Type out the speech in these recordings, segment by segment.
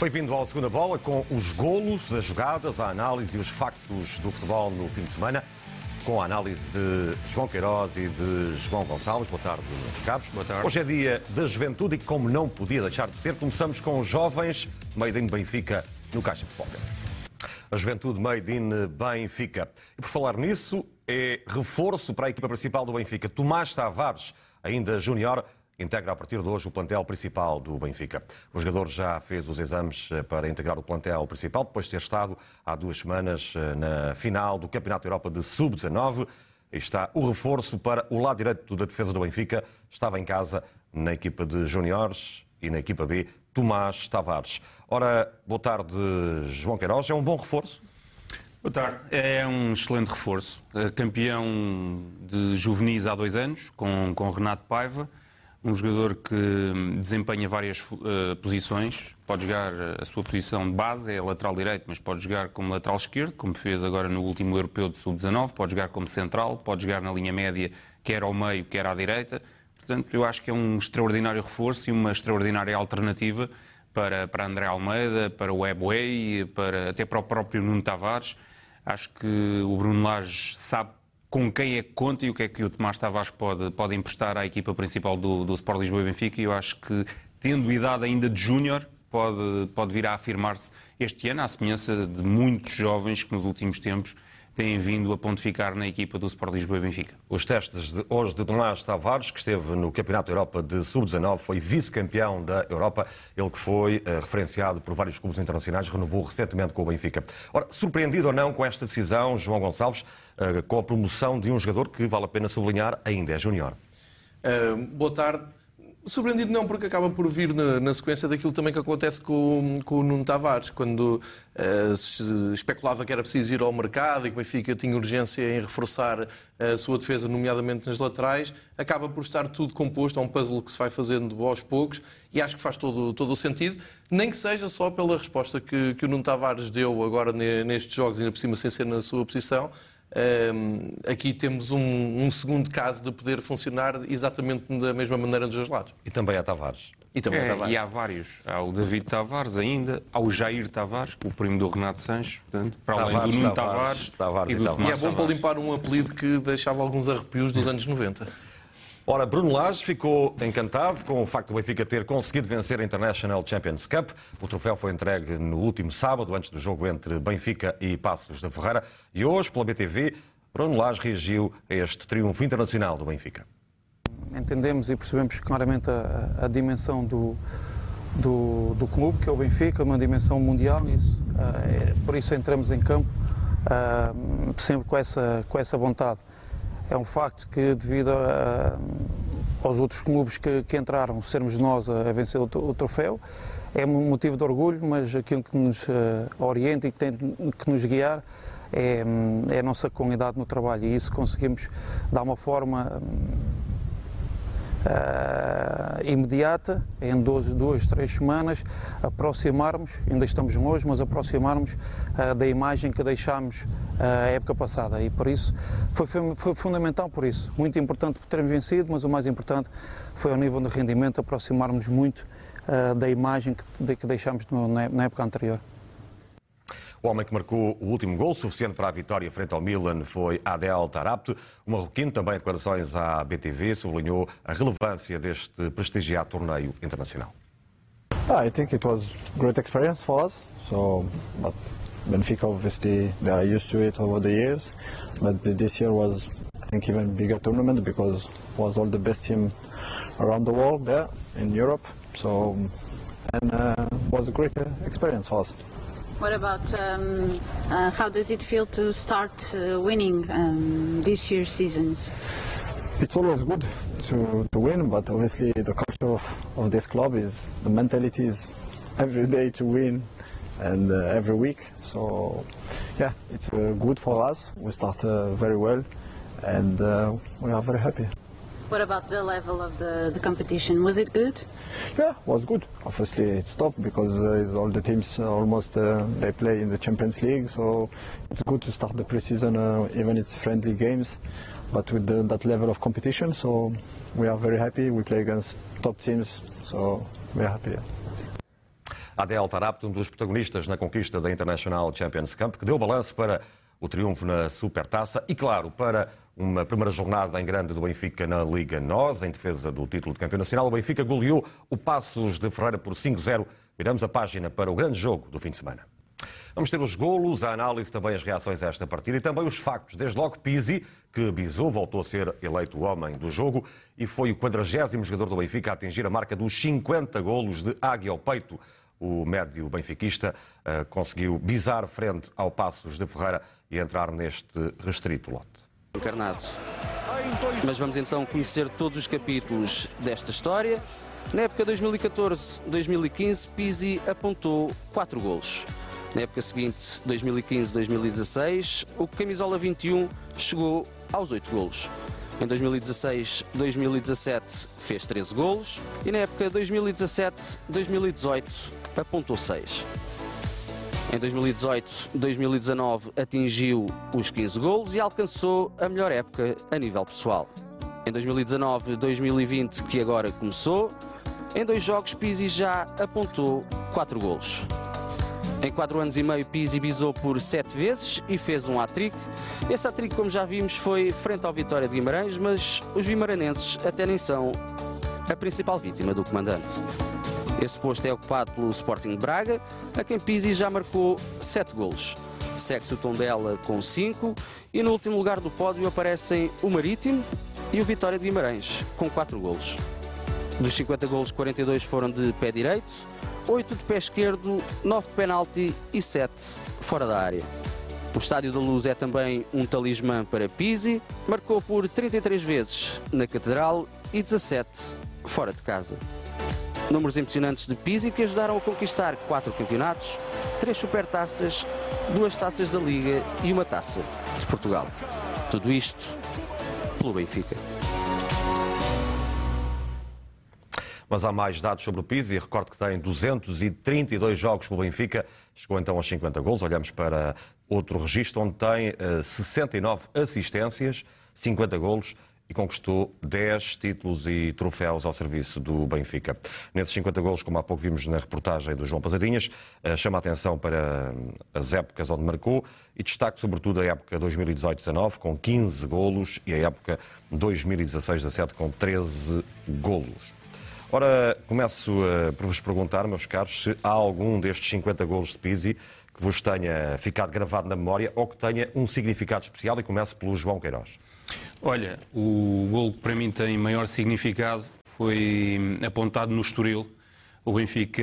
Bem-vindo ao Segunda Bola com os golos, as jogadas, a análise e os factos do futebol no fim de semana. Com a análise de João Queiroz e de João Gonçalves. Boa tarde, meus caros. Boa tarde. Hoje é dia da juventude e, como não podia deixar de ser, começamos com os jovens Made in Benfica no Caixa Futebol Campos. A juventude Made in Benfica. E por falar nisso, é reforço para a equipa principal do Benfica. Tomás Tavares, ainda júnior, integra a partir de hoje o plantel principal do Benfica. O jogador já fez os exames eh, para integrar o plantel principal, depois de ter estado há duas semanas eh, na final do Campeonato da Europa de Sub-19. Está o reforço para o lado direito da defesa do Benfica. Estava em casa na equipa de júniores e na equipa B, Tomás Tavares. Ora, boa tarde, João Queiroz. É um bom reforço? Boa tarde. É um excelente reforço. Eh, Campeão de juvenis há dois anos, com, com Renato Paiva. Um jogador que desempenha várias uh, posições. Pode jogar a sua posição de base, é lateral direito, mas pode jogar como lateral esquerdo, como fez agora no último europeu de sub-19. Pode jogar como central, pode jogar na linha média, quer ao meio, quer à direita. Portanto, eu acho que é um extraordinário reforço e uma extraordinária alternativa para, para André Almeida, para o Ebway, para, até para o próprio Nuno Tavares. Acho que o Bruno Lage sabe com quem é que conta e o que é que o Tomás Tavares pode, pode emprestar à equipa principal do, do Sport Lisboa e Benfica. E eu acho que, tendo idade ainda de júnior, pode, pode vir a afirmar-se este ano, à semelhança de muitos jovens que nos últimos tempos têm vindo a pontificar na equipa do Sport Lisboa e Benfica. Os testes de hoje de Tomás Tavares, que esteve no Campeonato da Europa de Sub-19, foi vice-campeão da Europa, ele que foi uh, referenciado por vários clubes internacionais, renovou recentemente com o Benfica. Ora, surpreendido ou não com esta decisão, João Gonçalves, uh, com a promoção de um jogador que, vale a pena sublinhar, ainda é júnior? Uh, boa tarde. Surpreendido não, porque acaba por vir na, na, sequência daquilo também que acontece com, com o Nuno Tavares, quando uh, se especulava que era preciso ir ao mercado e que o Benfica tinha urgência em reforçar a sua defesa, nomeadamente nas laterais, acaba por estar tudo composto, é um puzzle que se vai fazendo aos poucos e acho que faz todo, todo o sentido, nem que seja só pela resposta que, que o Nuno Tavares deu agora nestes jogos, ainda por cima sem ser na sua posição, aqui temos um, um, segundo caso de poder funcionar exatamente da mesma maneira dos dois lados. E também há Tavares. E, também é, Tavares. e há vários. Há o David Tavares ainda, há o Jair Tavares, o primo do Renato Sanches, portanto, para Tavares, além do Nuno Tavares, Tavares, Tavares e, do e, e é bom para limpar um apelido que deixava alguns arrepios dos anos 90. Ora, Bruno Lage ficou encantado com o facto do Benfica ter conseguido vencer a International Champions Cup. O troféu foi entregue no último sábado, antes do jogo entre Benfica e Passos da Ferreira. E hoje, pela BTV, Bruno Lage reagiu a este triunfo internacional do Benfica. Entendemos e percebemos claramente a, a dimensão do, do, do, clube, que é o Benfica, uma dimensão mundial, isso, uh, é, por isso entramos em campo uh, sempre com essa, com essa vontade. É um facto que, devido a, aos outros clubes que, que, entraram, sermos nós a, a vencer o, o, troféu, é um motivo de orgulho, mas aquilo que nos uh, orienta e que tem que nos guiar é, é, a nossa comunidade no trabalho. E isso conseguimos dar uma forma uh, imediata, em duas, duas, três semanas, aproximarmos, ainda estamos longe, mas aproximarmos uh, da imagem que deixámos uh, a época passada. E por isso foi, foi, fundamental por isso. Muito importante por termos vencido, mas o mais importante foi ao nível de rendimento aproximarmos muito da imagem que, de, que deixámos no, na época anterior. O homem que marcou o último gol suficiente para a vitória frente ao Milan foi Adel Tarabt. O marroquino, também em declarações à BTV, sublinhou a relevância deste prestigiado torneio internacional. Ah, I think it was great experience for us. So, but Benfica obviously they are used to it over the years, but this year was I think even bigger tournament because was all the best team around the world there in Europe. So, and uh, was a great experience for us. What about um, uh, how does it feel to start uh, winning um, this year's seasons? It's always good to, to win, but obviously the culture of, of this club is the mentality is every day to win and uh, every week. So yeah, it's uh, good for us. We start very well and uh, we are very happy. What about the level of the, the competition? Was it good? Yeah, was good. Obviously, it's tough because uh, all the teams uh, almost uh, they play in the Champions League, so it's good to start the preseason, uh, even it's friendly games, but with the, that level of competition. So we are very happy. We play against top teams, so we are happy. Adel Tarabt, um dos protagonistas na conquista da International Champions Cup, que deu balanço para o triunfo na Supertaça e, claro, para uma primeira jornada em grande do Benfica na Liga NOS, em defesa do título de campeão nacional. O Benfica goleou o Passos de Ferreira por 5-0. Viramos a página para o grande jogo do fim de semana. Vamos ter os golos, a análise, também as reações a esta partida e também os factos. Desde logo Pizzi, que Bizou voltou a ser eleito o homem do jogo e foi o 40 jogador do Benfica a atingir a marca dos 50 golos de águia ao peito. O médio benfiquista uh, conseguiu bizar frente ao Passos de Ferreira e entrar neste restrito lote. Encarnado. Mas vamos então conhecer todos os capítulos desta história. Na época 2014-2015, Pizzi apontou 4 golos. Na época seguinte, 2015-2016, o camisola 21 chegou aos 8 golos. Em 2016-2017 fez 13 golos e na época 2017-2018 apontou 6. Em 2018-2019 atingiu os 15 golos e alcançou a melhor época a nível pessoal. Em 2019-2020, que agora começou, em dois jogos Pizzi já apontou 4 golos. Em 4 anos e meio, Pizzi bisou por 7 vezes e fez um hat-trick. Esse hat-trick, como já vimos, foi frente ao Vitória de Guimarães, mas os vimaranenses até nem são a principal vítima do comandante. Esse posto é ocupado pelo Sporting Braga, a quem Pizzi já marcou 7 golos. Segue-se o Tondela com 5 e no último lugar do pódio aparecem o Marítimo e o Vitória de Guimarães com 4 golos. Dos 50 golos, 42 foram de pé direito, 8 de pé esquerdo, 9 de penalti e 7 fora da área. O Estádio da Luz é também um talismã para Pizzi, marcou por 33 vezes na Catedral e 17 fora de casa. Números impressionantes de Pizzi que ajudaram a conquistar 4 campeonatos, 3 supertaças, 2 taças da Liga e uma taça de Portugal. Tudo isto pelo Benfica. Mas há mais dados sobre o Pizzi. Recordo que tem 232 jogos pelo Benfica. Chegou então aos 50 gols. Olhamos para outro registro onde tem 69 eh, assistências, 50 golos e conquistou 10 títulos e troféus ao serviço do Benfica. Nesses 50 golos, como há pouco vimos na reportagem do João Pasadinhas, eh, chama a atenção para as épocas onde marcou e destaque sobretudo a época 2018-19 com 15 golos e a época 2016-17 com 13 golos. Ora, começo por vos perguntar, meus caros, se há algum destes 50 golos de Pizzi que vos tenha ficado gravado na memória ou que tenha um significado especial e começo pelo João Queiroz. Olha, o gol que para mim tem maior significado foi hum, apontado no Estoril, o Benfica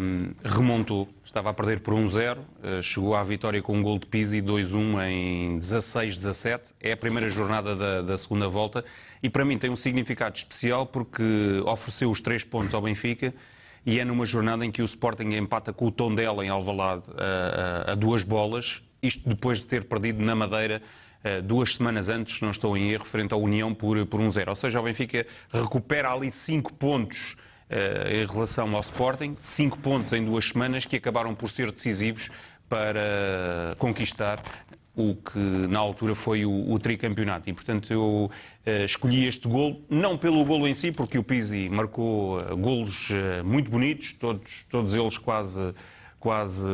hum, remontou, estava a perder por 1-0, eh, chegou à vitória com um gol de Pizzi 2-1 em 16-17. É a primeira jornada da, da, segunda volta. E para mim tem um significado especial porque ofereceu os três pontos ao Benfica e é numa jornada em que o Sporting empata com o Tondela em Alvalade a, a, a duas bolas, isto depois de ter perdido na Madeira eh, duas semanas antes, não estou em erro, frente à União por, por 1-0. Ou seja, o Benfica recupera ali cinco pontos eh, em relação ao Sporting, cinco pontos em duas semanas que acabaram por ser decisivos para conquistar o que na altura foi o, o tricampeonato. E, portanto, eu uh, escolhi este golo, não pelo golo em si, porque o Pizzi marcou uh, golos uh, muito bonitos, todos, todos eles quase, quase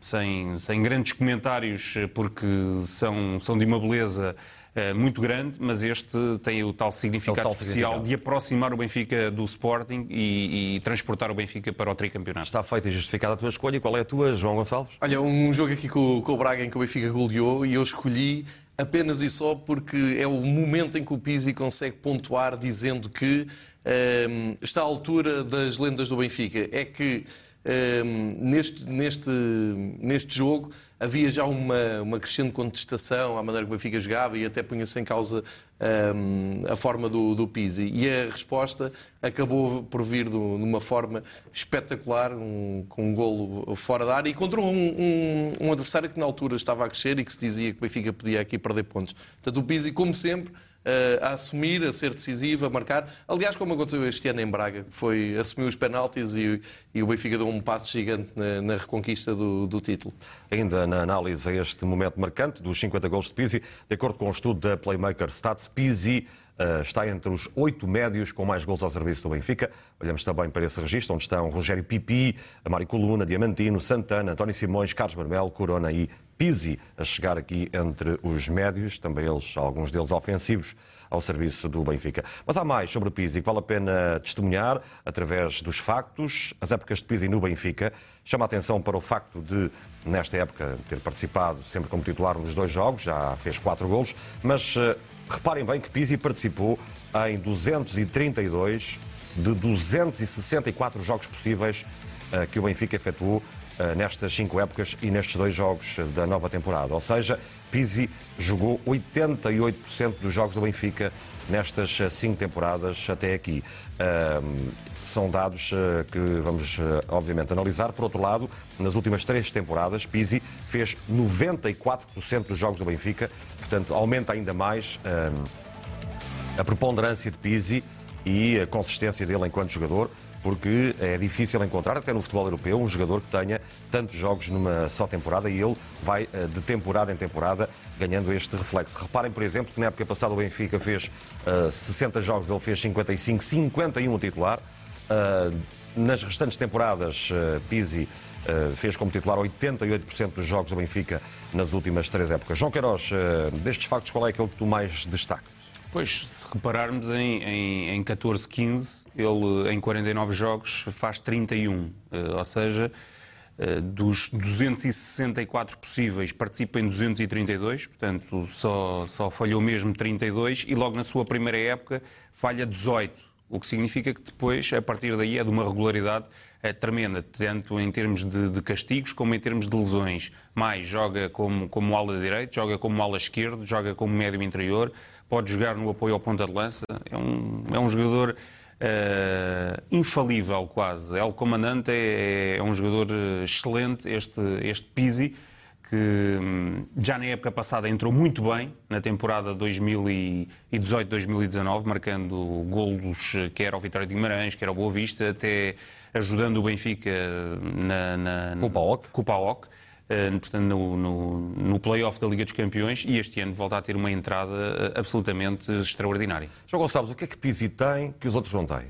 sem, sem grandes comentários, porque são, são de uma beleza eh, muito grande, mas este tem o tal significado é o tal especial significado. de aproximar o Benfica do Sporting e, e, transportar o Benfica para o tricampeonato. Está feita e justificada a tua escolha. Qual é a tua, João Gonçalves? Olha, um jogo aqui com, com o Braga em que o Benfica goleou e eu escolhi apenas e só porque é o momento em que o Pizzi consegue pontuar dizendo que um, ehm, está à altura das lendas do Benfica. É que neste, neste, neste jogo havia já uma, uma crescente contestação à maneira que o Benfica jogava e até punha-se em causa um, a forma do, do Pizzi. E a resposta acabou por vir de uma forma espetacular, um, com um golo fora da área e contra um, um, adversário que na altura estava a crescer e que se dizia que o Benfica podia aqui perder pontos. Portanto, o Pizzi, como sempre, a assumir, a ser decisivo, a marcar. Aliás, como aconteceu este ano em Braga, foi assumir os penaltis e, e o Benfica deu um passo gigante na, na reconquista do, do, título. Ainda na análise a este momento marcante dos 50 gols de Pizzi, de acordo com o um estudo da Playmaker Stats, Pizzi Uh, está entre os oito médios com mais gols ao serviço do Benfica. Olhamos também para esse registro, onde estão Rogério Pipi, Mário Coluna, Diamantino, Santana, António Simões, Carlos Marmelo, Corona e Pizzi a chegar aqui entre os médios, também eles, alguns deles ofensivos, ao serviço do Benfica. Mas há mais sobre Pizzi que vale a pena testemunhar através dos factos. As épocas de Pizzi no Benfica chama a atenção para o facto de, nesta época, ter participado sempre como titular nos dois jogos, já fez quatro golos, mas uh, reparem bem que Pizzi participou em 232 de 264 jogos possíveis uh, que o Benfica efetuou eh, nestas cinco épocas e nestes dois jogos da nova temporada. Ou seja, Pizzi jogou 88% dos jogos do Benfica nestas eh, cinco temporadas até aqui. são dados eh, que vamos, obviamente, analisar. Por outro lado, nas últimas três temporadas, Pizzi fez 94% dos jogos do Benfica, portanto, aumenta ainda mais a preponderância de Pizzi e a consistência dele enquanto jogador porque é difícil encontrar, até no futebol europeu, um jogador que tenha tantos jogos numa só temporada e ele vai eh, de temporada em temporada ganhando este reflexo. Reparem, por exemplo, que na época passada o Benfica fez uh, eh, 60 jogos, ele fez 55, 51 a titular. Uh, nas restantes temporadas, uh, Pizzi uh, fez como titular 88% dos jogos do Benfica nas últimas três épocas. João Queiroz, destes factos, qual é aquele que tu mais destacas? Pois, se repararmos em, em, em 14, 15, ele em 49 jogos faz 31. Eh, ou seja, eh, dos 264 possíveis, participa em 232, portanto só, só falhou mesmo 32 e logo na sua primeira época falha 18. O que significa que depois, a partir daí, é de uma regularidade é tremenda, tanto em termos de, de, castigos como em termos de lesões. Mais, joga como, como ala direito, joga como ala esquerdo, joga como médio interior, pode jogar no apoio ao ponta de lança. É um, é um jogador uh, infalível quase. El Comandante é, é, um jogador excelente, este, este Pizzi, que hum, já na época passada entrou muito bem, na temporada 2018-2019, marcando golos quer ao Vitória de Guimarães, quer ao Boa Vista, até ajudando o Benfica na, na, na com o PAOK. Eh, portanto, no, no, no play-off da Liga dos Campeões e este ano volta a ter uma entrada eh, absolutamente extraordinária. João Gonçalves, o que é que Pizzi tem que os outros não têm?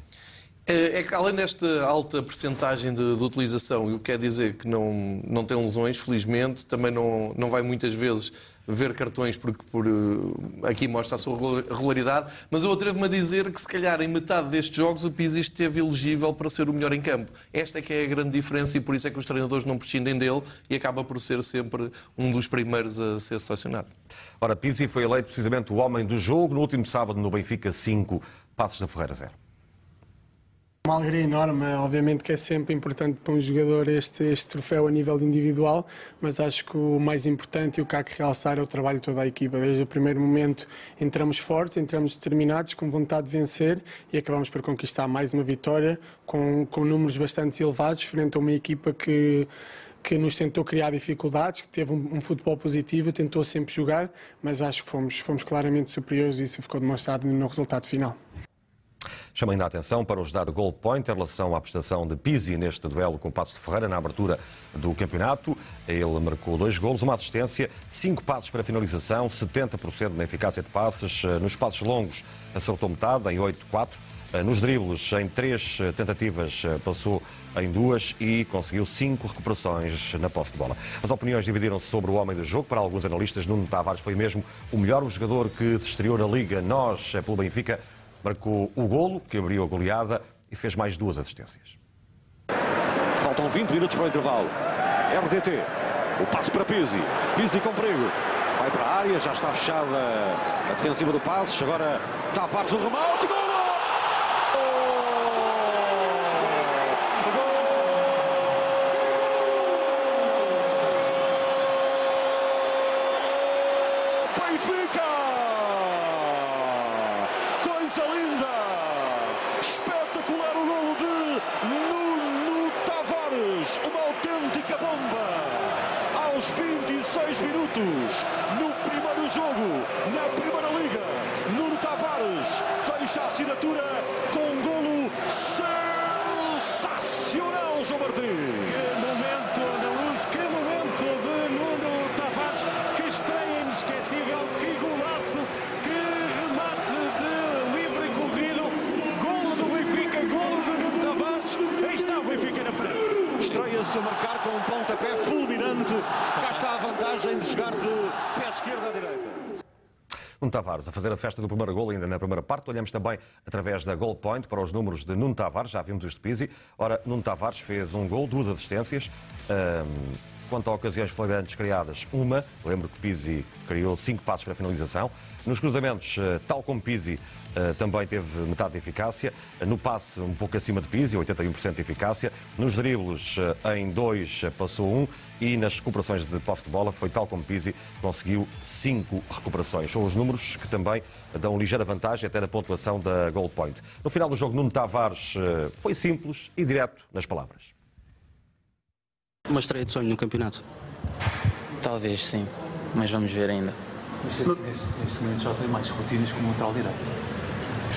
É, é que além desta alta percentagem de, de, utilização, e o que quer dizer que não, não tem lesões, felizmente, também não, não vai muitas vezes ver cartões porque por, eh, aqui mostra a sua regularidade, mas eu atrevo-me a dizer que se calhar em metade destes jogos o Pizzi esteve elegível para ser o melhor em campo. Esta é que é a grande diferença e por isso é que os treinadores não prescindem dele e acaba por ser sempre um dos primeiros a ser selecionado. Ora, Pizzi foi eleito precisamente o homem do jogo no último sábado no Benfica 5, Passos da Ferreira 0. Uma alegria enorme, obviamente que é sempre importante para um jogador este, este troféu a nível individual, mas acho que o mais importante e o que há que realçar é o trabalho de toda a equipa. Desde o primeiro momento entramos fortes, entramos determinados, com vontade de vencer e acabamos por conquistar mais uma vitória com, com números bastante elevados frente a uma equipa que que nos tentou criar dificuldades, que teve um, um, futebol positivo, tentou sempre jogar, mas acho que fomos, fomos claramente superiores e isso ficou demonstrado no resultado final. Chama ainda a atenção para os dar goal point em relação à prestação de Pizzi neste duelo com o Passo de Ferreira na abertura do campeonato. Ele marcou dois golos, uma assistência, cinco passos para finalização, 70% na eficácia de passes. Nos passos longos acertou metade, em 8-4. Nos dribles, em três tentativas, passou em duas e conseguiu cinco recuperações na posse de bola. As opiniões dividiram-se sobre o homem do jogo. Para alguns analistas, Nuno Tavares foi mesmo o melhor jogador que se estreou na Liga. Nós, pelo Benfica, marcou o golo, que abriu a goleada e fez mais duas assistências. Faltam 20 minutos para o intervalo. RDT, o passe para Pizzi. Pizzi com perigo. Vai para a área, já está fechada a defensiva do passe. Agora Tavares o remate. bomba aos 26 minutos no primeiro jogo na Primeira Liga. Nuno Tavares deixa a assinatura com um golo sensacional, João Martins. Que momento da luz, que momento de Nuno Tavares, que estreia inesquecível, que golaço, que remate de livre corrido, golo do Benfica, golo de Nuno Tavares. Aí está o Benfica na frente. Estreia-se a marcar com um pontapé fulminante. Cá está a vantagem de jogar de pé esquerdo à direita. Nuno Tavares a fazer a festa do primeiro gol ainda na primeira parte. Olhamos também através da Goal Point para os números de Nuno Tavares, já vimos este Pizzi. Ora, Nuno Tavares fez um gol, duas assistências. Um, quanto a ocasiões flagrantes criadas, uma. Lembro que Pizzi criou cinco passos para a finalização. Nos cruzamentos, eh, tal como Pizzi, eh, também teve metade de eficácia. No passe, um pouco acima de Pizzi, 81% de eficácia. Nos dribles, eh, em dois, passou um. E nas recuperações de posse de bola, foi tal como Pizzi, conseguiu cinco recuperações. São os números que também dão ligeira vantagem até na pontuação da goal point. No final do jogo, Nuno Tavares foi simples e direto nas palavras. Uma estreia de sonho no campeonato? Talvez, sim. Mas vamos ver ainda. Mas neste, neste momento já tem mais rotinas como lateral direito?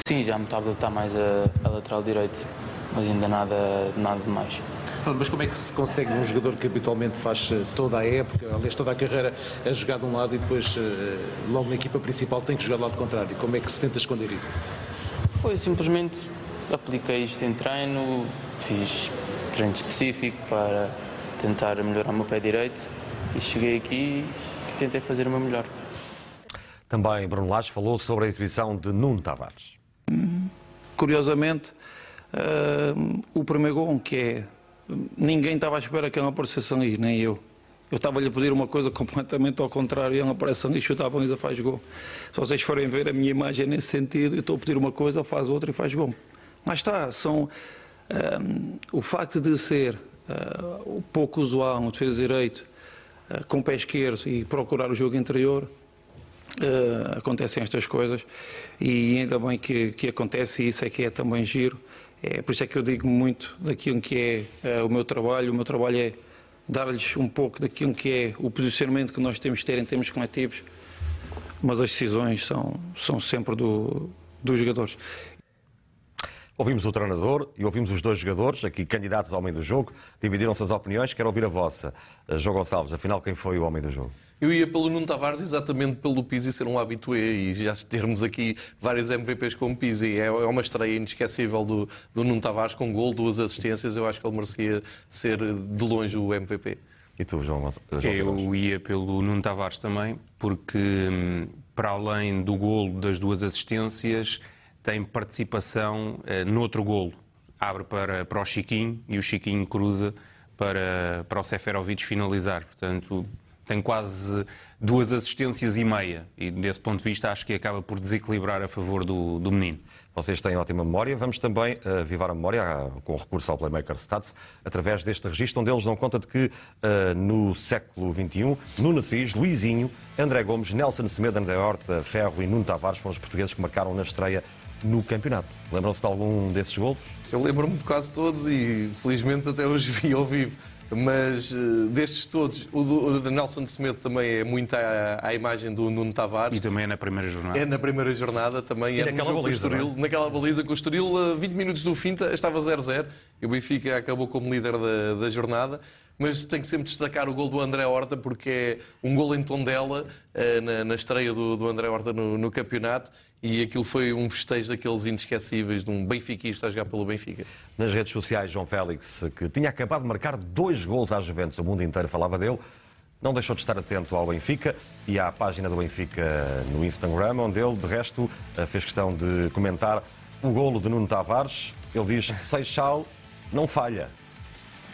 Sim, já me está a habilitar mais a, a lateral direito. Mas ainda nada, nada de mais. Mas como é que se consegue um jogador que habitualmente faz eh, toda a época, aliás toda a carreira, a jogar de um lado e depois eh, logo na equipa principal tem que jogar do lado contrário? Como é que se tenta esconder isso? Foi simplesmente apliquei isto em treino, fiz treino específico para tentar melhorar o meu pé direito e cheguei aqui e tentei fazer o meu melhor. Também Bruno Lage falou sobre a exibição de Nuno Tavares. Curiosamente, uh, o primeiro gol, que é. Ninguém estava à espera que ele aparecesse ali, nem eu. Eu estava-lhe a pedir uma coisa completamente ao contrário ele aparece ali, chuta a baliza, faz gol. Se vocês forem ver a minha imagem nesse sentido, eu estou a pedir uma coisa, faz outra e faz gol. Mas está, são. Um, o facto de ser uh, pouco usual um defesa direito uh, com o pé esquerdo e procurar o jogo interior, uh, acontecem estas coisas e ainda bem que, que acontece e isso é que é também giro. É, por isso é que eu digo muito daquilo que é o meu trabalho. O meu trabalho é dar-lhes um pouco daquilo que é o posicionamento que nós temos de ter em termos coletivos, mas as decisões são, são sempre do, dos jogadores. Ouvimos o treinador e ouvimos os dois jogadores, aqui candidatos ao homem do jogo, dividiram-se as opiniões, quero ouvir a vossa. João Gonçalves, afinal, quem foi o homem do jogo? Eu ia pelo Nuno Tavares exatamente pelo Pizzi ser um habitué e já termos aqui vários MVPs como Pizzi. É, é uma estreia inesquecível do, do Nuno Tavares com gol, duas assistências. Eu acho que ele merecia ser de longe o MVP. E tu, João? João Eu ia pelo Nuno Tavares também, porque hum, para além do golo das duas assistências tem participação uh, noutro golo. Abre para, para o Chiquinho e o Chiquinho cruza para, para o Seferovic finalizar. Portanto, tem quase duas assistências e meia. E desse ponto de vista acho que acaba por desequilibrar a favor do, do menino. Vocês têm ótima memória. Vamos também uh, avivar a memória uh, com recurso ao Playmaker Stats através deste registro, onde eles dão conta de que uh, no século XXI, Nuno Assis, Luizinho, André Gomes, Nelson Semedo, André Horta, Ferro e Nuno Tavares foram os portugueses que marcaram na estreia no campeonato. Lembram-se de algum desses golos? Eu lembro-me de quase todos e felizmente até os vi ao vivo. Mas uh, destes todos, o, do, o de Nelson Semedo também é muito à, à, imagem do Nuno Tavares. E também é na primeira jornada. É na primeira jornada também. E é naquela baliza, Estoril, é? naquela baliza com o Estoril, uh, 20 minutos do fim estava 0-0 e o Benfica acabou como líder da, da jornada mas tenho que sempre destacar o gol do André Horta, porque é um gol em Tondela, uh, na, na estreia do, do André Horta no, no campeonato, e aquilo foi um festejo daqueles inesquecíveis de um benfiquista a jogar pelo Benfica. Nas redes sociais, João Félix, que tinha acabado de marcar dois gols à Juventus, o mundo inteiro falava dele, não deixou de estar atento ao Benfica e à página do Benfica no Instagram, onde ele, de resto, fez questão de comentar o golo de Nuno Tavares. Ele diz: Seixal não falha.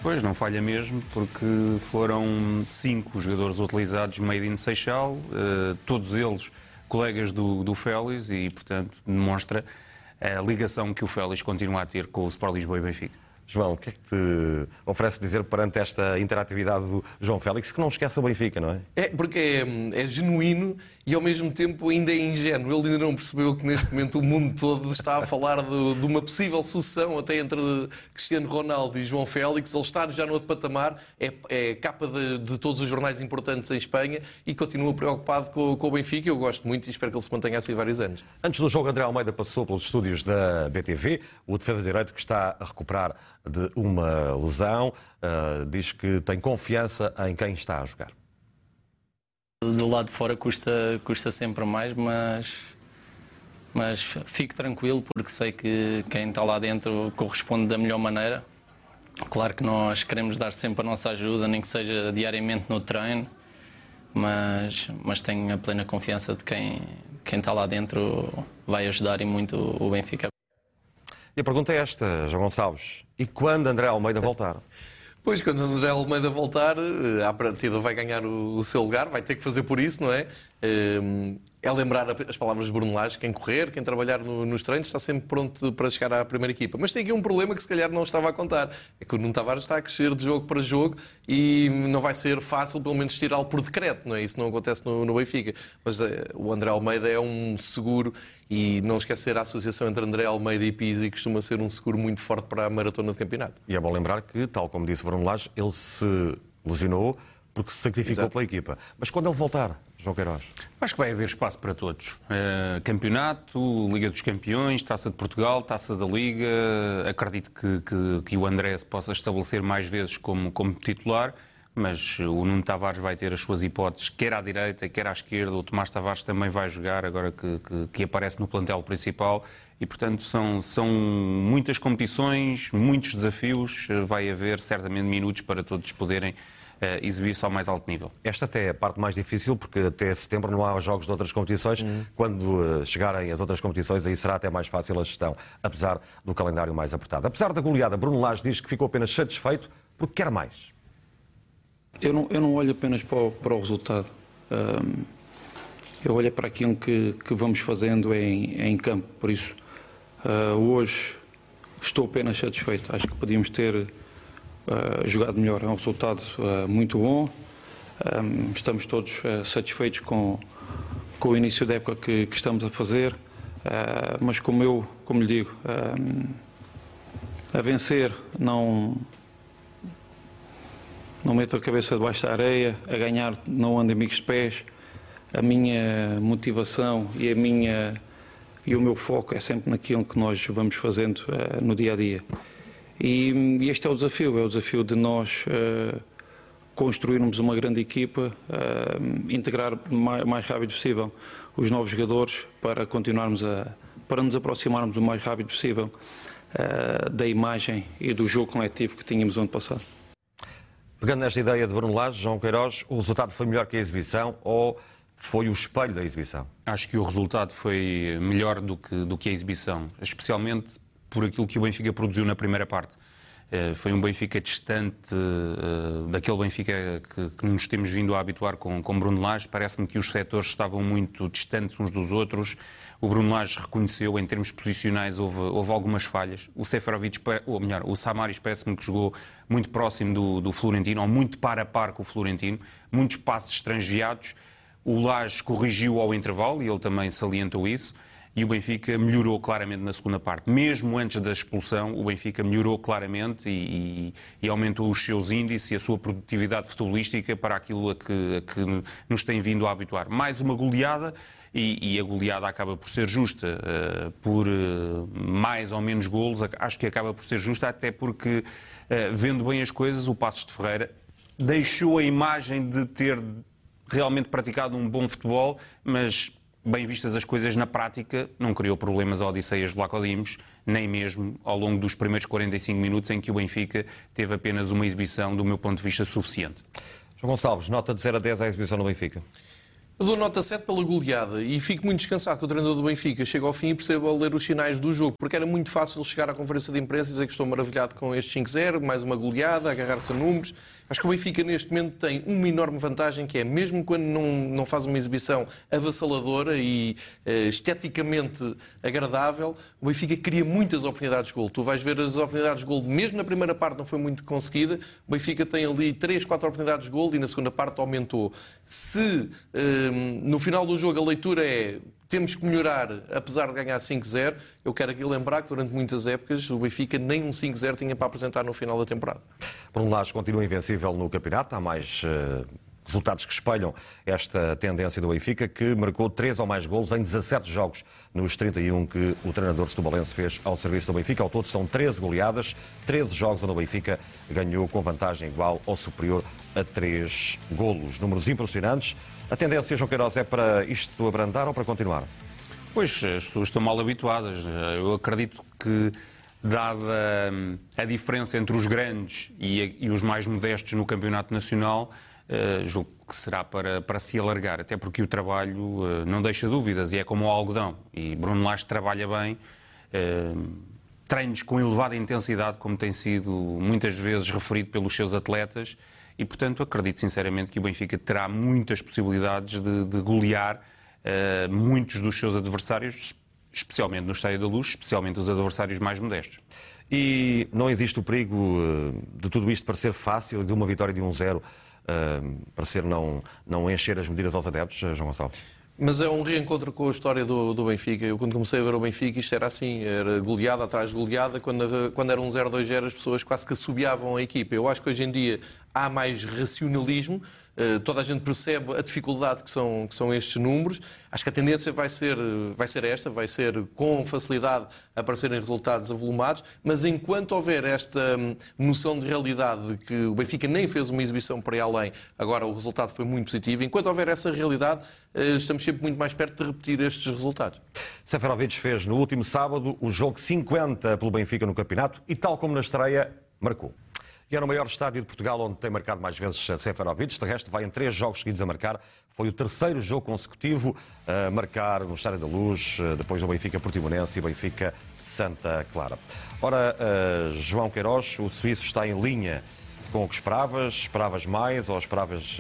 Pois, não falha mesmo, porque foram cinco jogadores utilizados made in Seixal, todos eles colegas do, do Félix e, portanto, demonstra a ligação que o Félix continua a ter com o Sport Lisboa e Benfica. João, o que é que te oferece dizer perante esta interatividade do João Félix, que não esquece o Benfica, não é? É, porque é, é genuíno e ao mesmo tempo ainda é ingênuo. Ele ainda não percebeu que neste momento o mundo todo está a falar de, de uma possível sucessão até entre Cristiano Ronaldo e João Félix. Ele está já no outro patamar, é, é capa de, de, todos os jornais importantes em Espanha e continua preocupado com, com, o Benfica. Eu gosto muito e espero que ele se mantenha assim vários anos. Antes do jogo, André Almeida passou pelos estúdios da BTV, o defesa de direito que está a recuperar de uma lesão, uh, diz que tem confiança em quem está a jogar. Do lado de fora custa, custa sempre mais, mas, mas fico tranquilo porque sei que quem está lá dentro corresponde da melhor maneira Claro que nós queremos dar sempre a nossa ajuda, nem que seja diariamente no treino, mas, mas tenho a plena confiança de quem, quem está lá dentro vai ajudar e muito o Benfica. E a pergunta é esta, João Gonçalves. E quando André Almeida voltar? Pois, quando André Almeida voltar, eh, à partida vai ganhar o, o seu lugar, vai ter que fazer por isso, não é? Eh, É lembrar as palavras de Bruno Lage, quem correr, quem trabalhar no- nos treinos, está sempre pronto para chegar à primeira equipa. Mas tem aqui um problema que se calhar não estava a contar. É que o Nuno Tavares está a crescer de jogo para jogo e não vai ser fácil, pelo menos, tirá-lo por decreto, não é? Isso não acontece no, no Benfica. Mas eh, o André Almeida é um seguro e não esquecer a associação entre André Almeida e Pizzi costuma ser um seguro muito forte para a maratona de campeonato. E é bom lembrar que, tal como disse Bruno Lage, ele se lesionou porque se sacrificou Exato. pela equipa. Mas quando ele voltar, João Queiroz? Acho que vai haver espaço para todos. Eh, campeonato, Liga dos Campeões, Taça de Portugal, Taça da Liga. Acredito que, que, que o André se possa estabelecer mais vezes como, como titular, mas o Nuno Tavares vai ter as suas hipóteses, quer à direita, quer à esquerda. O Tomás Tavares também vai jogar agora que, que, que aparece no plantel principal. E, portanto, são, são muitas competições, muitos desafios. Eh, Vai haver certamente minutos para todos poderem exibir-se ao mais alto nível. Esta até é a parte mais difícil, porque até setembro não há jogos de outras competições. Quando eh, chegarem as outras competições, aí será até mais fácil a gestão, apesar do calendário mais apertado. Apesar da goleada, Bruno Lage diz que ficou apenas satisfeito porque quer mais. Eu não, eu não olho apenas para o, para o resultado. Ahm, eu olho para aquilo que, que vamos fazendo em, em campo. Por isso, ah, hoje estou apenas satisfeito. Acho que podíamos ter ah, jogado melhor. É um resultado ah, muito bom. Ahm, estamos todos ah, satisfeitos com, com o início da época que, que estamos a fazer. Mas como eu, como lhe digo, ahm, a vencer não, não meto a cabeça debaixo da areia, a ganhar não ando amigos de pés. A minha motivação e a minha e o meu foco é sempre naquilo que nós vamos fazendo eh, no dia a dia. E, e este é o desafio, é o desafio de nós eh, construirmos uma grande equipa, eh, integrar o mais, mais rápido possível os novos jogadores para continuarmos a para nos aproximarmos o mais rápido possível eh, da imagem e do jogo coletivo que tínhamos no ano passado. Pegando nesta ideia de Bruno Lage, João Queiroz, o resultado foi melhor que a exibição ou foi o espelho da exibição? Acho que o resultado foi melhor do que, do que a exibição, especialmente por aquilo que o Benfica produziu na primeira parte. Eh, Foi um Benfica distante eh, daquele Benfica que, nos temos vindo a habituar com, com Bruno Lage. Parece-me que os setores estavam muito distantes uns dos outros. O Bruno Lage reconheceu, em termos posicionais, houve, houve algumas falhas. O Seferovic, ou melhor, o Samaris parece-me que jogou muito próximo do, do Florentino, ou muito par a par com o Florentino. Muitos passos transviados. O Lage corrigiu ao intervalo, e ele também salientou isso, e o Benfica melhorou claramente na segunda parte. Mesmo antes da expulsão, o Benfica melhorou claramente e, e- e aumentou os seus índices e a sua produtividade futebolística para aquilo a que, a que nos tem vindo a habituar. Mais uma goleada, e, e a goleada acaba por ser justa, eh, por eh, mais ou menos golos, acho que acaba por ser justa, até porque, eh, vendo bem as coisas, o Passos de Ferreira deixou a imagem de ter realmente praticado um bom futebol, mas bem vistas as coisas na prática, não criou problemas a Odisseias de Vlaco Dimos, nem mesmo ao longo dos primeiros 45 minutos em que o Benfica teve apenas uma exibição, do meu ponto de vista, suficiente. João Gonçalves, nota de 0 a 10 à exibição no Benfica. Eu dou nota 7 pela goleada e fico muito descansado que o treinador do Benfica chega ao fim e perceba ler os sinais do jogo, porque era muito fácil chegar à conferência de imprensa e dizer que estou maravilhado com este 5-0, mais uma goleada, agarrar-se a números. Acho que o Benfica neste momento tem uma enorme vantagem que é, mesmo quando não, não faz uma exibição avassaladora e eh, esteticamente agradável, o Benfica cria muitas oportunidades de gol. Tu vais ver as oportunidades de gol, mesmo na primeira parte não foi muito conseguida, o Benfica tem ali 3, 4 oportunidades de gol e na segunda parte aumentou. Se eh, no final do jogo a leitura é temos que melhorar, apesar de ganhar 5-0, eu quero aqui lembrar que durante muitas épocas o Benfica nem um 5-0 tinha para apresentar no final da temporada. Bruno Lage continua invencível no campeonato. Há mais eh, resultados que espelham esta tendência do Benfica, que marcou 3 ou mais golos em 17 jogos nos 31 que o treinador setubalense fez ao serviço do Benfica. Ao todo são 13 goleadas, 13 jogos onde o Benfica ganhou com vantagem igual ou superior a 3 golos. Números impressionantes. A tendência, João Queiroz, é para isto abrandar ou para continuar? Pois, as pessoas estão mal habituadas. Eu acredito que dada hum, a diferença entre os grandes e, os mais modestos no campeonato nacional, uh, julgo que será para, para se alargar, até porque o trabalho uh, não deixa dúvidas e é como o algodão. E Bruno Lage trabalha bem, uh, treinos com elevada intensidade, como tem sido muitas vezes referido pelos seus atletas, e portanto acredito sinceramente que o Benfica terá muitas possibilidades de, de golear muitos dos seus adversários, especialmente no Estádio da Luz, especialmente os adversários mais modestos. E não existe o perigo de tudo isto parecer fácil, de uma vitória de 1-0 uh, parecer não, não encher as medidas aos adeptos, João Gonçalves? Mas é um reencontro com a história do, do, Benfica. Eu, quando comecei a ver o Benfica, isto era assim: era goleada atrás de goleada. Quando, quando era um 0-2, as pessoas quase que assobiavam a equipa. Eu acho que hoje em dia há mais racionalismo. Eh, toda a gente percebe a dificuldade que são, que são estes números. Acho que a tendência vai ser, vai ser esta, vai ser com facilidade aparecerem resultados avolumados, mas enquanto houver esta hum, noção de realidade de que o Benfica nem fez uma exibição para ir além, agora o resultado foi muito positivo, enquanto houver essa realidade, eh, estamos sempre muito mais perto de repetir estes resultados. Seferovic fez no último sábado o jogo 50 pelo Benfica no campeonato e, tal como na estreia, marcou. E é no maior estádio de Portugal onde tem marcado mais vezes Seferovic. De resto, vai em três jogos seguidos a marcar. Foi o terceiro jogo consecutivo a marcar no Estádio da Luz, depois do Benfica Portimonense e Benfica Santa Clara. Ora, João Queiroz, o suíço está em linha com o que esperavas? Esperavas mais ou esperavas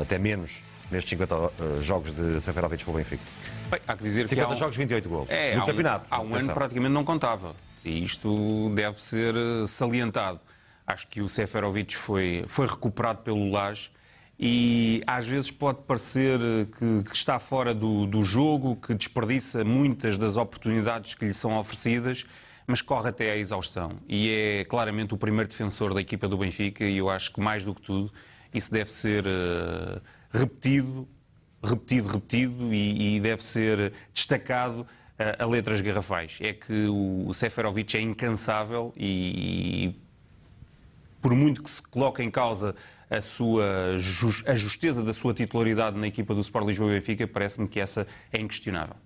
até menos nestes 50 uh, eh, jogos de Seferovic pelo Benfica? Bem, há que dizer 50 que um... jogos, 28 gols. É, no há campeonato. Um, há um ano praticamente não contava. E isto deve ser salientado. Acho que o Seferovic foi, foi recuperado pelo Lage e às vezes pode parecer que, que está fora do, do, jogo, que desperdiça muitas das oportunidades que lhe são oferecidas, mas corre até à exaustão. E é claramente o primeiro defensor da equipa do Benfica e eu acho que mais do que tudo isso deve ser uh, repetido, repetido, repetido e, e deve ser destacado a, a letras garrafais. É que o Seferovic é incansável e, e por muito que se coloque em causa a, sua, a justeza da sua titularidade na equipa do Sport Lisboa e Benfica, parece-me que essa é inquestionável.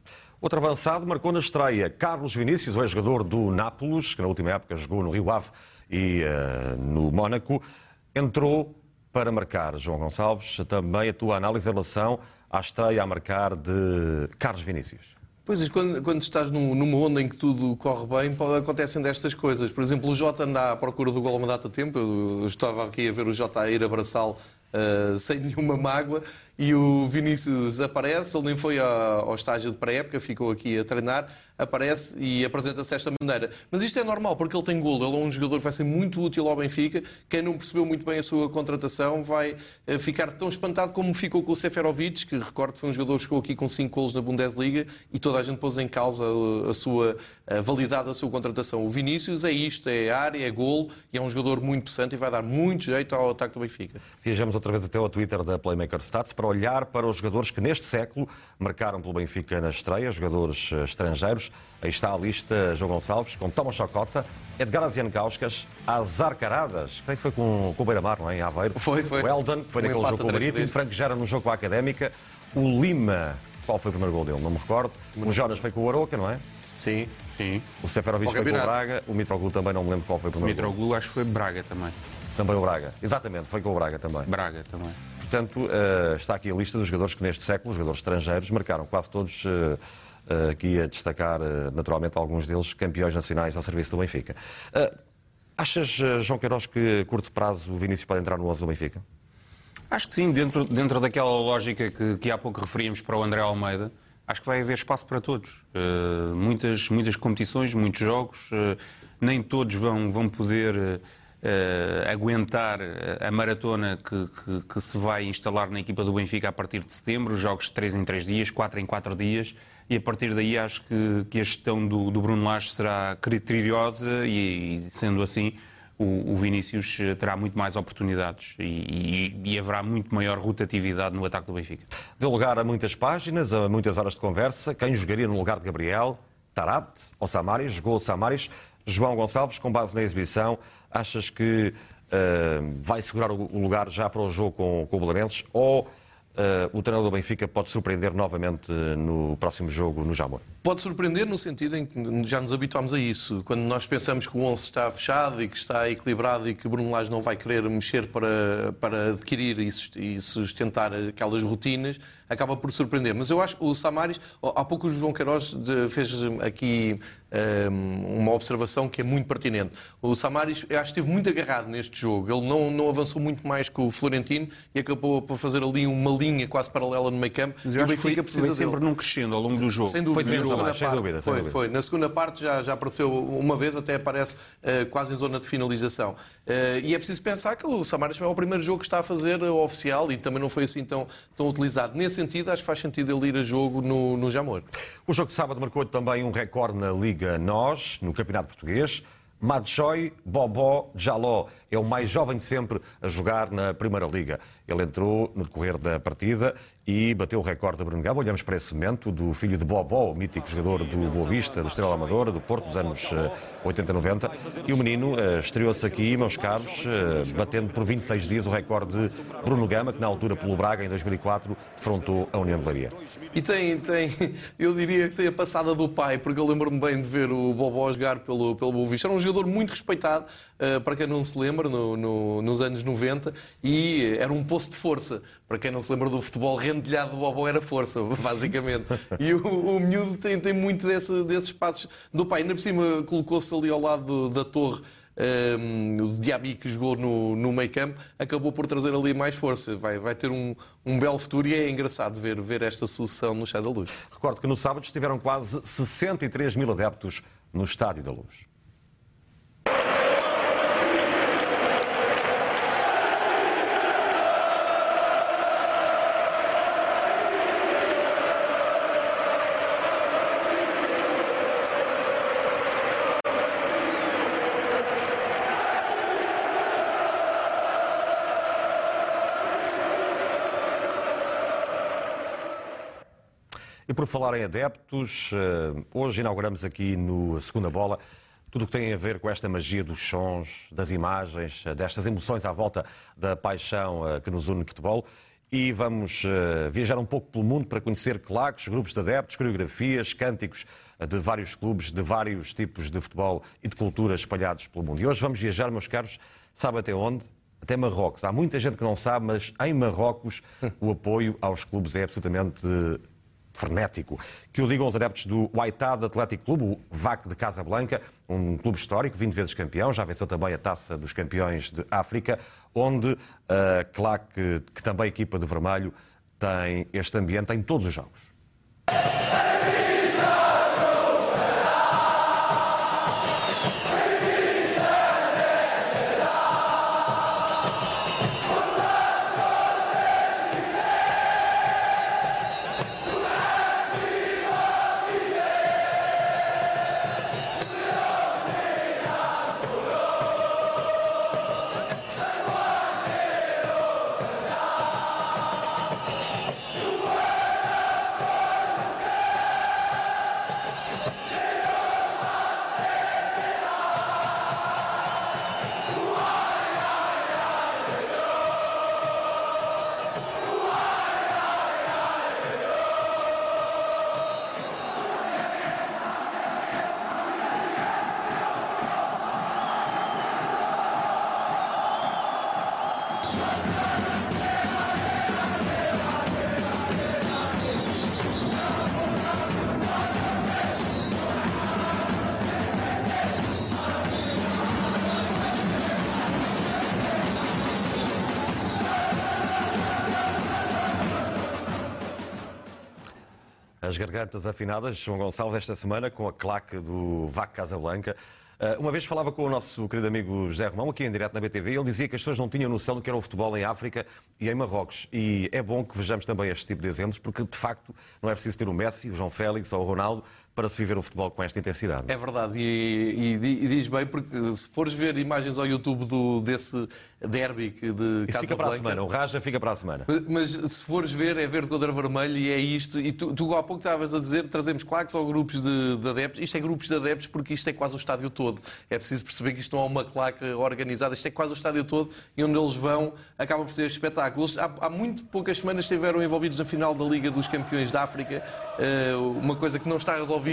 Outro avançado marcou na estreia Carlos Vinícius, o ex-jogador do Nápoles, que na última época jogou no Rio Ave e uh, no Mónaco. Entrou para marcar João Gonçalves. Também a tua análise em relação à estreia a marcar de Carlos Vinícius. Pois quando, quando estás num, numa onda em que tudo corre bem, acontecem destas coisas. Por exemplo, o Jota anda à procura do gol uma data de tempo. Eu, eu estava aqui a ver o Jota a ir abraçá-lo uh, sem nenhuma mágoa e o Vinícius aparece, ele nem foi ao estágio de pré-época, ficou aqui a treinar, aparece e apresenta-se desta maneira. Mas isto é normal, porque ele tem golo, ele é um jogador que vai ser muito útil ao Benfica. Quem não percebeu muito bem a sua contratação vai eh, ficar tão espantado como ficou com o Seferovic, que recordo foi um jogador que chegou aqui com 5 golos na Bundesliga e toda a gente pôs em causa eh, a sua a validade da sua contratação. O Vinícius é isto, é área, é golo e é um jogador muito possante e vai dar muito jeito ao ataque do Benfica. Viajamos outra vez até ao Twitter da Playmaker Stats para olhar para os jogadores que neste século marcaram pelo Benfica na estreia, jogadores eh, Aí está a lista, João Gonçalves, com Thomas Chocota, Edgar Aziancauskas, Azar Caradas, creio que foi com, com o Beira-Mar, não é? Em Aveiro. Foi, foi. O Eldon, que foi um naquele jogo com o Marítimo, Frank Gera no jogo com a Académica, o Lima, qual foi o primeiro gol dele? Não me recordo. O Jonas foi com o Aroca, não é? Sim. Sim. O Seferovic foi com o Braga, o Mitroglou também não me lembro qual foi o primeiro gol. O Mitroglou acho que foi Braga também. Também o Braga. Exatamente, foi com o Braga também. Braga também. Portanto, uh, está aqui a lista dos jogadores que neste século, os jogadores estrangeiros, marcaram quase todos. Uh, aqui a destacar, naturalmente, alguns deles campeões nacionais ao serviço do Benfica. achas, João Queiroz, que a curto prazo o Vinícius pode entrar no 11 do Benfica? Acho que sim, dentro, dentro daquela lógica que, que há pouco referíamos para o André Almeida, acho que vai haver espaço para todos. Uh, muitas, muitas competições, muitos jogos, uh, nem todos vão, vão poder uh, aguentar a maratona que, que, que, se vai instalar na equipa do Benfica a partir de setembro, jogos de 3 em 3 dias, 4 em 4 dias, e a partir daí acho que, que a gestão do, do Bruno Lage será criteriosa e, sendo assim, o, o, Vinícius terá muito mais oportunidades e, e, e, haverá muito maior rotatividade no ataque do Benfica. Deu lugar a muitas páginas, a muitas horas de conversa. Quem jogaria no lugar de Gabriel? Tarabt ou Samaris? Jogou o Samaris. João Gonçalves, com base na exibição, achas que uh, vai segurar o lugar já para o jogo com, com o Belenenses ou Uh, o treinador do Benfica pode surpreender novamente no próximo jogo no Jamor? Pode surpreender no sentido em que já nos habituámos a isso. Quando nós pensamos que o 11 está fechado e que está equilibrado e que Bruno Lage não vai querer mexer para, para adquirir e sustentar aquelas rotinas, acaba por surpreender. Mas eu acho que o Samaris, há pouco o João Queiroz fez aqui um, uma observação que é muito pertinente. O Samaris, eu acho que esteve muito agarrado neste jogo. Ele não, não avançou muito mais que o Florentino e acabou por fazer ali uma linha quase paralela no meio campo. Mas eu e o Benfica foi, precisa foi sempre dele. num crescendo ao longo do jogo. Sem dúvida. Foi na segunda parte, dúvida, foi, foi. Na segunda parte já, já apareceu uma vez, até aparece uh, quase em zona de finalização. Uh, e é preciso pensar que o Samaris é o primeiro jogo que está a fazer uh, oficial e também não foi assim tão, tão utilizado. Nesse sentido, acho que faz sentido ele ir a jogo no, no Jamor. O jogo de sábado marcou também um recorde na Liga NOS, no Campeonato Português. Madjoy Bobó Jaló é o mais jovem de sempre a jogar na Primeira Liga. Ele entrou no decorrer da partida e bateu o recorde da Bruno Gama. Olhamos para esse momento do filho de Bobó, o mítico jogador do Boa Vista, do Estrela Amadora, do Porto dos anos 80, eh, 90. E o menino uh, estreou-se aqui, meus caros, uh, batendo por 26 dias o recorde de Bruno Gama, que na altura pelo Braga, em 2004, defrontou a União de Leiria. E tem, tem, eu diria que tem a passada do pai, porque eu lembro-me bem de ver o Bobó jogar pelo, pelo Boa Vista. Era um jogador muito respeitado, uh, para quem não se lembra, no, no, nos anos 90, e era um poço de força. Para quem não se lembra do futebol, rendilhado do Bobó era força, basicamente. E o, o miúdo tem, tem muito desse, desses passos do pai. Ainda por cima colocou-se ali ao lado da torre um, o Diaby que jogou no, no meio campo acabou por trazer ali mais força. Vai, vai ter um, um belo futuro e é engraçado ver, ver esta sucessão no Estádio da Luz. Recordo que no sábado estiveram quase 63 mil adeptos no Estádio da Luz. E por falar em adeptos, eh, hoje inauguramos aqui no Segunda Bola tudo o que tem a ver com esta magia dos sons, das imagens, eh, destas emoções à volta da paixão eh, que nos une no futebol. E vamos viajar um pouco pelo mundo para conhecer claques, grupos de adeptos, coreografias, cânticos de vários clubes, de vários tipos de futebol e de cultura espalhados pelo mundo. E hoje vamos viajar, meus caros, sabe até onde? Até Marrocos. Há muita gente que não sabe, mas em Marrocos o apoio aos clubes é absolutamente frenético. Que o digam os adeptos do Waitad Atlético Clube, o VAC de Casablanca, um clube histórico, 20 vezes campeão, já venceu também a Taça dos Campeões de África, onde a claque, que também equipa de vermelho, tem este ambiente em todos os jogos. As gargantas afinadas, João Gonçalves, esta semana com a claque do VAC Casablanca. Eh, uma vez falava com o nosso querido amigo José Romão, aqui em direto na BTV, ele dizia que as pessoas não tinham noção do que era o futebol em África e em Marrocos. E é bom que vejamos também este tipo de exemplos, porque de facto não é preciso ter o Messi, o João Félix ou o Ronaldo para se viver o futebol com esta intensidade. É verdade, e, e- e diz bem, porque se fores ver imagens ao YouTube do, desse derby que de Isso fica para a semana, o Raja fica para a semana. Mas- se fores ver, é verde contra vermelho e é isto. E tu, tu há pouco estavas a dizer, trazemos claques ou grupos de, de adeptos. Isto é grupos de adeptos porque isto é quase o estádio todo. É preciso perceber que isto não é uma claque organizada, isto é quase o estádio todo e onde eles vão acabam por ser espetáculos. Há, há muito poucas semanas estiveram envolvidos na final da Liga dos Campeões da África, eh, uma coisa que não está resolvida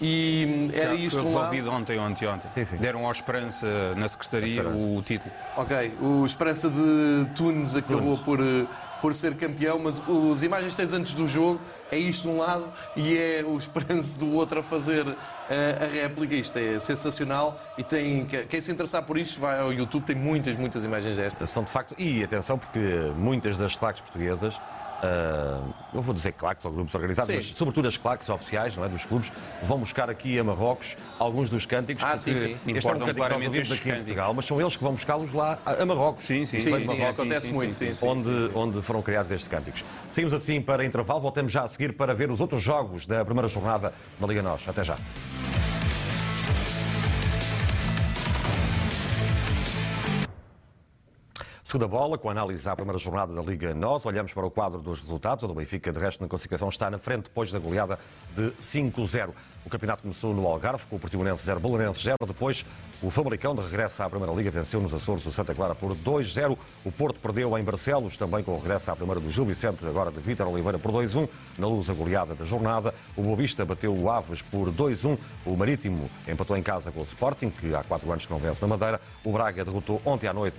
e era Já isto foi um lado. resolvido ontem, ontem, ontem. Deram ao Esperança na Secretaria o título. Ok, o Esperança de Tunes acabou por, eh, por ser campeão, mas as imagens que tens antes do jogo é isto de um lado e é o Esperança do outro a fazer eh, a réplica. Isto é sensacional e tem, quem se interessar por isto vai ao YouTube, tem muitas, muitas imagens destas. São de facto, e atenção, porque muitas das claques portuguesas, ah, eu vou dizer claques ou grupos organizados, Sim. mas sobretudo as claques oficiais não é, dos clubes, vão buscar aqui a Marrocos alguns dos cânticos, Ah, porque sim, sim. este é um que nós ouvimos aqui em. Portugal, mas são eles que vão buscá-los lá a Marrocos. Sim, sim, Sim, de sim, Marrocos, acontece muito. Sim, sim, onde, sim, sim. onde foram criados estes cânticos. Seguimos assim para intervalo, voltamos já a seguir para ver os outros jogos da primeira jornada da Liga Nós. Até já. Segunda bola, com a análise à primeira jornada da Liga NOS, olhamos para o quadro dos resultados. O do Benfica, de resto, na classificação está na frente depois da goleada de 5-0. O campeonato começou no Algarve, com o Portimonense 0, Belenense 0. Depois, o Famalicão, de regresso à Primeira Liga, venceu nos Açores o Santa Clara por 2-0. O Porto perdeu em Barcelos, também com o regresso à Primeira do Gil Vicente, agora de Vítor Oliveira por 2-1. Na luz, a goleada da jornada. O Boa Vista bateu o Aves por 2-1. O Marítimo empatou em casa com o Sporting, que há quatro anos que não vence na Madeira. O Braga derrotou ontem à noite...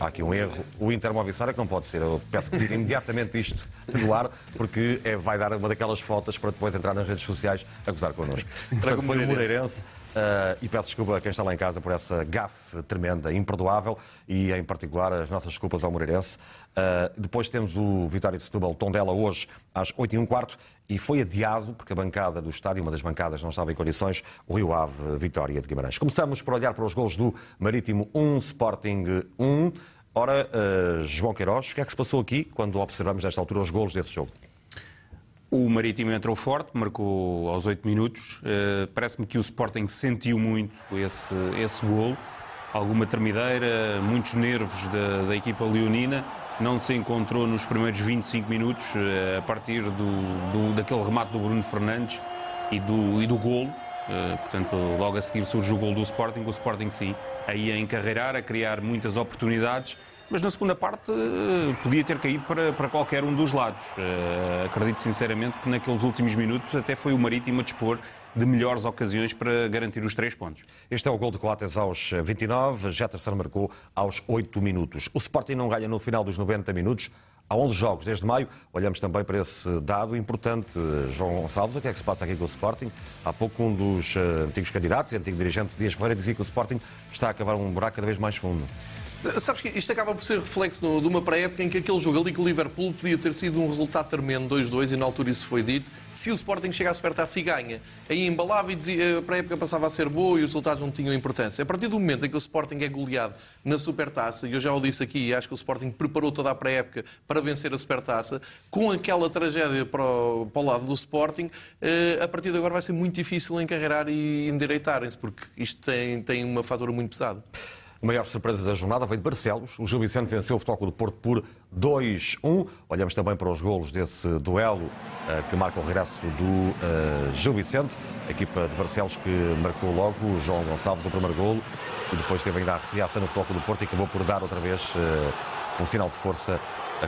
Há aqui um erro. O Inter Movistar é que não pode ser. Eu peço que tire imediatamente isto do ar, porque é, vai dar uma daquelas fotos para depois entrar nas redes sociais a gozar connosco. Portanto, foi o Moreirense. Ah, e peço desculpa a quem está lá em casa por essa gafe tremenda, imperdoável, e em particular as nossas desculpas ao Moreirense. Ah, depois temos o Vitória de Setúbal Tondela hoje às 8 e um quarto e foi adiado, porque a bancada do estádio, uma das bancadas, não estava em condições, o Rio Ave Vitória de Guimarães. Começamos por olhar para os golos do Marítimo 1, Sporting 1. Ora, eh, João Queiroz, o que é que se passou aqui quando observamos nesta altura os golos desse jogo? O Marítimo entrou forte, marcou aos 8 minutos. Eh, Parece-me que o Sporting sentiu muito esse, esse golo. Alguma tremideira, muitos nervos da, da equipa leonina. Não se encontrou nos primeiros 25 minutos, eh, a partir do, do- daquele remate do Bruno Fernandes e do, e do golo. Eh, portanto, logo a seguir surge o golo do Sporting. O Sporting, sim, aí a encarreirar, a criar muitas oportunidades. Mas na segunda parte eh, podia ter caído para, para qualquer um dos lados. Eh, acredito sinceramente que naqueles últimos minutos até foi o Marítimo a dispor de melhores ocasiões para garantir os três pontos. Este é o gol de Coates aos 29, Jetterson marcou aos 8 minutos. O Sporting não ganha no final dos 90 minutos. Há 11 jogos desde maio. Olhamos também para esse dado importante. João Gonçalves, o que é que se passa aqui com o Sporting? Há pouco um dos eh, antigos candidatos antigo dirigente Dias Ferreira dizia que o Sporting está a acabar um buraco cada vez mais fundo. Sabes que isto acaba por ser reflexo de uma pré-época em que aquele jogo ali com o Liverpool podia ter sido um resultado tremendo, 2-2, e na altura isso foi dito. Se o Sporting chegasse perto assim ganha, aí embalava e dizia, a pré-época passava a ser boa e os resultados não tinham importância. A partir do momento em que o Sporting é goleado na Supertaça, e eu já o disse aqui, acho que o Sporting preparou toda a pré-época para vencer a Supertaça, com aquela tragédia para o, para o lado do Sporting, eh, a partir de agora vai ser muito difícil encarreirar e endireitarem-se, porque isto tem, tem uma fatura muito pesada. A maior surpresa da jornada veio de Barcelos. O Gil Vicente venceu o Futebol do Porto por 2-1. Olhamos também para os golos desse duelo eh, que marca o regresso do eh, Gil Vicente. A equipa de Barcelos que marcou logo o João Gonçalves o primeiro golo e depois teve ainda a reação no Futebol do Porto e acabou por dar outra vez eh, um sinal de força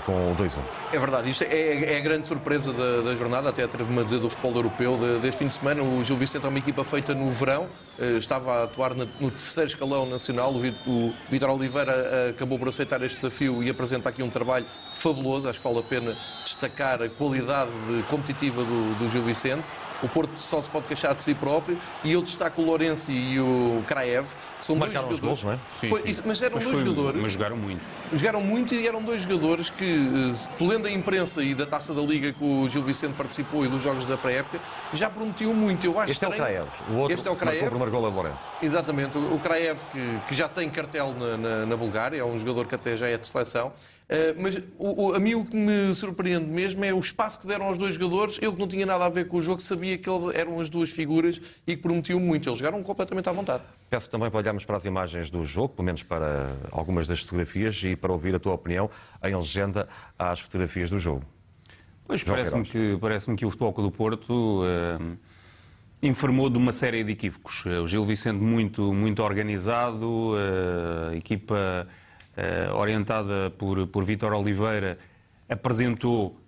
com o 2-1. É verdade, isto é, é a grande surpresa da, da jornada, até atrevo-me a dizer do futebol europeu de- deste fim de semana. O Gil Vicente é uma equipa feita no verão, eh, estava a atuar na- no terceiro escalão nacional. O, Vi- o Vitor Oliveira eh, acabou por aceitar este desafio e apresenta aqui um trabalho fabuloso. Acho que vale a pena destacar a qualidade de- competitiva do, do Gil Vicente. O Porto só se pode queixar de si próprio e eu destaco o Lourenço e o Kraev, que são Marcaram dois os gols, jogadores. não é? Sim, sim. mas eram Mas dois foi- jogadores. Mas jogaram muito. Jogaram muito e eram dois jogadores que, eh, tu lendo a imprensa e da taça da Liga que o Gil Vicente participou e dos jogos da pré-época, já prometiam muito. Eu acho Este é o Kraev. O outro este é o marcou o Kraev. golo a Lourenço. Exatamente, o o Kraev que, que já tem cartel na, na, na Bulgária, é um jogador que até já é de seleção. Uh, mas o, o, a mim o que me surpreende mesmo é o espaço que deram aos dois jogadores. Eu que não tinha nada a ver com o jogo, sabia que eles eram as duas figuras e que prometiam muito. Eles jogaram completamente à vontade. Peço também para olharmos para as imagens do jogo, pelo menos para algumas das fotografias, e para ouvir a tua opinião em legenda às fotografias do jogo. Pois parece-me que, parece que o Futebol Clube do Porto uh, informou de uma série de equívocos. O Gil Vicente muito, muito organizado, a equipa orientada por, por Vítor Oliveira apresentou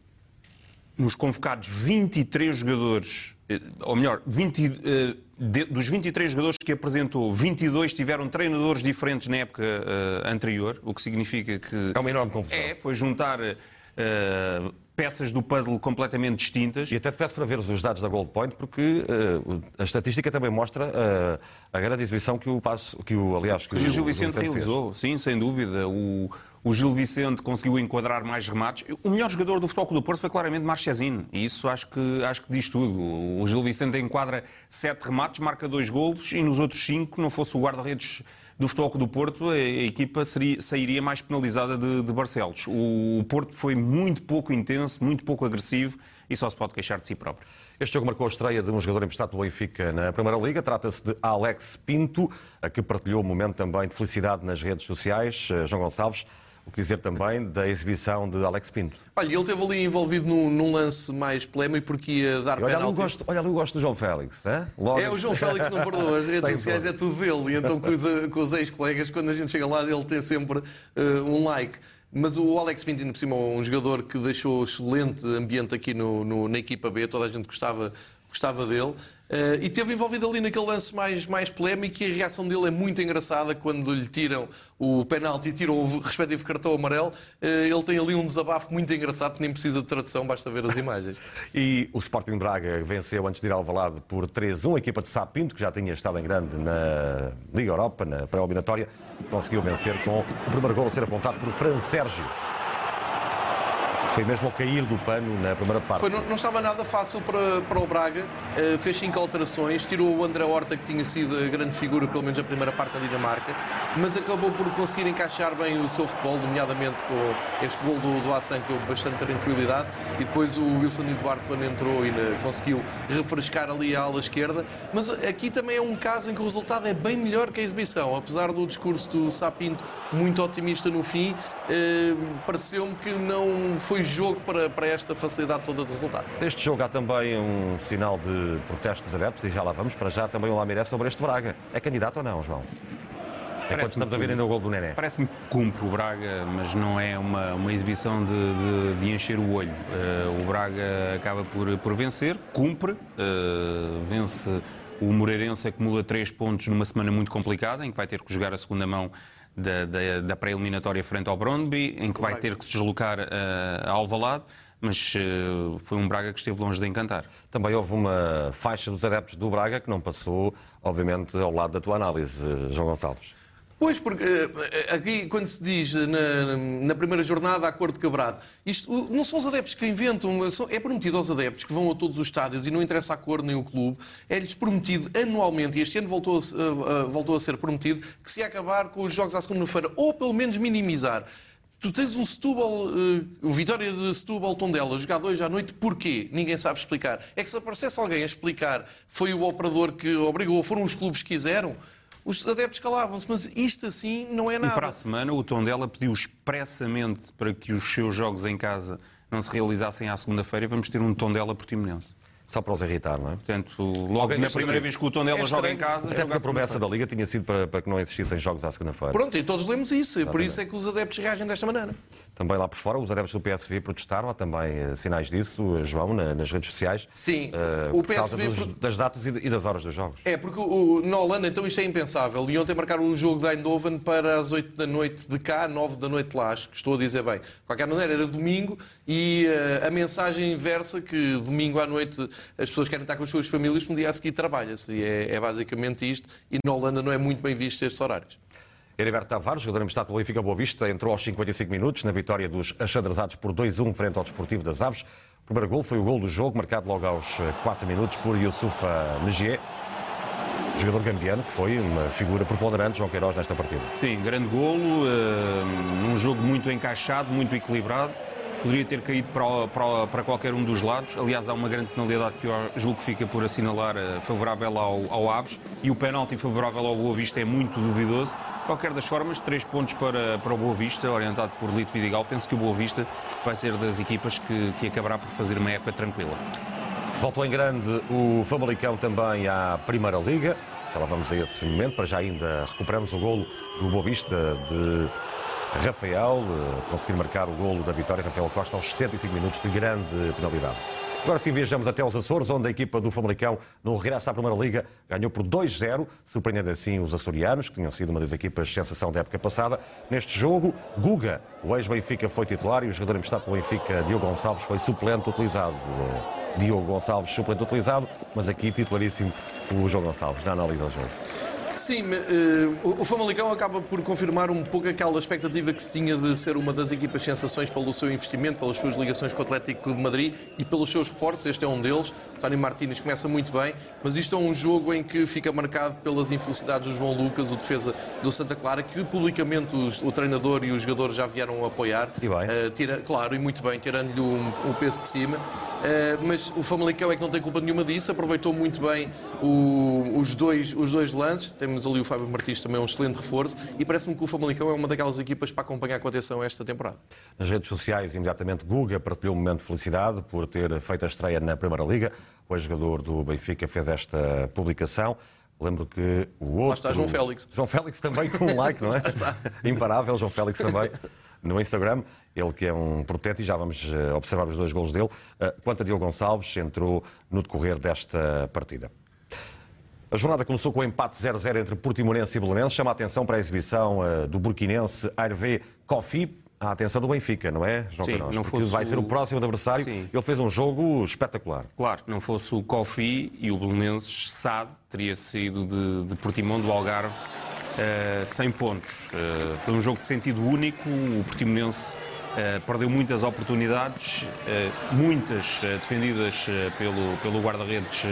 nos convocados 23 jogadores, ou melhor, 20, de, dos 23 jogadores que apresentou, 22 tiveram treinadores diferentes na época anterior, o que significa que. É uma enorme confusão. É, foi juntar peças do puzzle completamente distintas. E até te peço para ver os dados da Gold Point, porque uh, a estatística também mostra uh, a grande exibição que o passo, que o aliás que o, Gil Vicente, Vicente realizou, sim, sem dúvida. O, o Gil Vicente conseguiu enquadrar mais remates. O melhor jogador do Futebol do Porto foi claramente Marchesino. E isso acho que, acho que diz tudo. O Gil Vicente enquadra sete remates, marca dois golos e nos outros cinco, não fosse o guarda-redes do Futebol do Porto, a, a equipa seria, sairia mais penalizada de, de Barcelos. O, o Porto foi muito pouco intenso, muito pouco agressivo e só se pode queixar de si próprio. Este jogo marcou a estreia de um jogador emprestado pelo Benfica na Primeira Liga. Trata-se de Alex Pinto, que partilhou um momento também de felicidade nas redes sociais. Eh, João Gonçalves, o que dizer também da exibição de Alex Pinto? Olha, ele esteve ali envolvido num, num lance mais polémico porque ia dar e olha penalti. Ali gosto, olha ali o gosto do João Félix. É, Logo... é o João Félix não perdoa. As redes sociais é tudo dele. E então com os, com os ex-colegas, quando a gente chega lá, ele tem sempre uh, um like. Mas o Alex Pinto, por cima, um jogador que deixou excelente ambiente aqui no, no, na equipa B, toda a gente gostava, gostava dele. Uh, e teve envolvido ali naquele lance mais, mais polémico e a reação dele é muito engraçada quando lhe tiram o penalti e tiram o respectivo cartão amarelo. Uh, ele tem ali um desabafo muito engraçado que nem precisa de tradução, basta ver as imagens. e o Sporting Braga venceu antes de ir ao Valado por 3-1, a equipa de Sapinto, que já tinha estado em grande na Liga Europa, na pré-eliminatória, conseguiu vencer com o primeiro gol a ser apontado por Fran Sérgio. Foi mesmo ao cair do pano na primeira parte. Foi, não, não, estava nada fácil para, para o Braga. Uh, fez cinco alterações, tirou o André Horta, que tinha sido a grande figura, pelo menos a primeira parte da Dinamarca, mas acabou por conseguir encaixar bem o seu futebol, nomeadamente com este gol do, do Assan, que deu bastante tranquilidade. E depois o Wilson Eduardo, quando entrou, ainda conseguiu refrescar ali a ala esquerda. Mas aqui também é um caso em que o resultado é bem melhor que a exibição. Apesar do discurso do Sapinto muito otimista no fim, uh, pareceu-me que não foi jogo para, para esta facilidade toda de resultado. Deste jogo há também um sinal de protesto dos adeptos, e já lá vamos, para já também o Lamiré sobre este Braga. É candidato ou não, João? É quando estamos a ver ainda o gol do Nené. Parece-me que cumpre o Braga, mas não é uma, uma exibição de, de, de encher o olho. Uh, o Braga acaba por, por vencer, cumpre, uh, vence o Moreirense, acumula três pontos numa semana muito complicada, em que vai ter que jogar a segunda mão da, da, da pré-eliminatória frente ao Brondby, em que vai ter que se deslocar uh, a Alvalade mas uh, foi um Braga que esteve longe de encantar. Também houve uma faixa dos adeptos do Braga que não passou, obviamente, ao lado da tua análise, João Gonçalves. Pois, porque eh, aqui, quando se diz na, na primeira jornada, acordo quebrado, isto não são os adeptos que inventam, é prometido aos adeptos que vão a todos os estádios e não interessa a cor nem o clube, é-lhes prometido anualmente, e este ano voltou a, voltou a ser prometido, que se acabar com os jogos à segunda-feira, ou pelo menos minimizar. Tu tens um Setúbal, uh, Vitória de Setúbal Tondela, jogado hoje à noite, porquê? Ninguém sabe explicar. É que se aparecesse alguém a explicar, foi o operador que obrigou, foram os clubes que quiseram, os adeptos calavam-se, mas isto assim não é nada. E para a semana o Tondela pediu expressamente para que os seus jogos em casa não se realizassem à segunda-feira e vamos ter um Tondela Portimonense. Só para os irritar, não é? Portanto, logo na primeira vez que o Tondela é joga em casa... Até porque a promessa da Liga tinha sido para, para que não existissem jogos à segunda-feira. Pronto, e todos lemos isso. Exatamente. Por isso é que os adeptos reagem desta maneira. Também lá por fora, os adeptos do PSV protestaram. Há também uh, sinais disso, uh, João, na, nas redes sociais. Sim. Uh, o PSV... Dos, das datas e, das horas dos jogos. É, porque o, na Holanda, então, isto é impensável. E ontem marcaram o jogo da Eindhoven para as 8 da noite de cá, 9 da noite de lá. Acho que estou a dizer bem. De qualquer maneira, era domingo e a mensagem inversa que domingo à noite as pessoas querem estar com as suas famílias, um dia a seguir trabalha-se. E é, é, basicamente isto. E na Holanda não é muito bem visto estes horários. Heriberto Tavares, jogador emprestado pelo Benfica Boa Vista, entrou aos 55 minutos na vitória dos achadrezados por 2-1 frente ao Desportivo das Aves. O primeiro gol foi o gol do jogo, marcado logo aos 4 minutos por Youssoufa Megier. jogador gambiano, que foi uma figura preponderante, João Queiroz, nesta partida. Sim, grande golo, uh, num jogo muito encaixado, muito equilibrado. Poderia ter caído para, para, para, qualquer um dos lados. Aliás, há uma grande penalidade que eu julgo que fica por assinalar uh, favorável ao, ao Aves. E o penalti favorável ao Boa Vista é muito duvidoso. De qualquer das formas, três pontos para, para o Boa Vista, orientado por Lito Vidigal. Penso que o Boa Vista vai ser das equipas que, que acabará por fazer uma época tranquila. Voltou em grande o Famalicão também à Primeira Liga. Já lá vamos a esse momento, para já ainda recuperamos o golo do Boa Vista de Rafael, eh, conseguir marcar o golo da vitória, Rafael Costa, aos 75 minutos de grande penalidade. Agora sim viajamos até aos Açores, onde a equipa do Famalicão, no regresso à Primeira Liga, ganhou por 2-0, surpreendendo assim os açorianos, que tinham sido uma das equipas sensação da época passada. Neste jogo, Guga, o ex-Benfica, foi titular e o jogador emprestado pelo Benfica, Diogo Gonçalves, foi suplente utilizado. Eh, Diogo Gonçalves, suplente utilizado, mas aqui titularíssimo o João Gonçalves, na análise ao jogo. Sim, uh, o Famalicão acaba por confirmar um pouco aquela expectativa que se tinha de ser uma das equipas sensações pelo seu investimento, pelas suas ligações com o Atlético de Madrid e pelos seus reforços. Este é um deles. Tony Martínez começa muito bem, mas isto é um jogo em que fica marcado pelas infelicidades do João Lucas, o defesa do Santa Clara, que publicamente os, o treinador e os jogadores já vieram apoiar. E bem. Uh, tira, claro, e muito bem, tirando-lhe um, um peso de cima. Uh, mas o Famalicão é que não tem culpa nenhuma disso, aproveitou muito bem o, os, dois, os dois lances. Temos ali o Fábio Martins também um excelente reforço e parece-me que o Famalicão é uma daquelas equipas para acompanhar com atenção esta temporada. Nas redes sociais, imediatamente, Guga partilhou um momento de felicidade por ter feito a estreia na Primeira Liga. O ex-jogador do Benfica fez esta publicação. Lembro que o outro. Lá está João Félix. João Félix também com um like, não é? Imparável, João Félix também no Instagram. Ele que é um protete e já vamos eh, observar os dois golos dele. Eh, quanto a Diogo Gonçalves, entrou no decorrer desta partida. A jornada começou com o um empate 0-0 entre Portimonense e Belenense. Chama a atenção para a exibição uh, do burkinense Hervé Kofi. A atenção do Benfica, não é, João Sim, não Porque vai ser o próximo adversário. Sim. Ele fez um jogo espetacular. Claro, não fosse o Kofi e o Belenenses, SAD teria saído de, de Portimão do Algarve uh, 100 pontos. Uh, foi um jogo de sentido único. O Portimonense Uh, perdeu muitas oportunidades, muitas defendidas pelo, pelo guarda-redes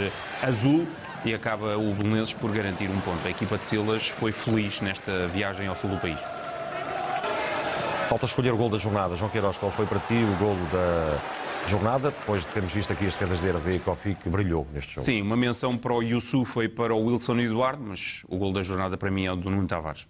azul e acaba o Belenenses por garantir um ponto. A equipa de Silas foi feliz nesta viagem ao sul do país. Falta escolher o gol da jornada. João Queiroz, qual foi para ti o gol da jornada? Depois de termos visto aqui as defesas de Hervé e Kofi que brilhou neste jogo. Sim, uma menção para o Yusu foi para o Wilson Eduardo, mas o gol da jornada para mim é o do Nuno Tavares.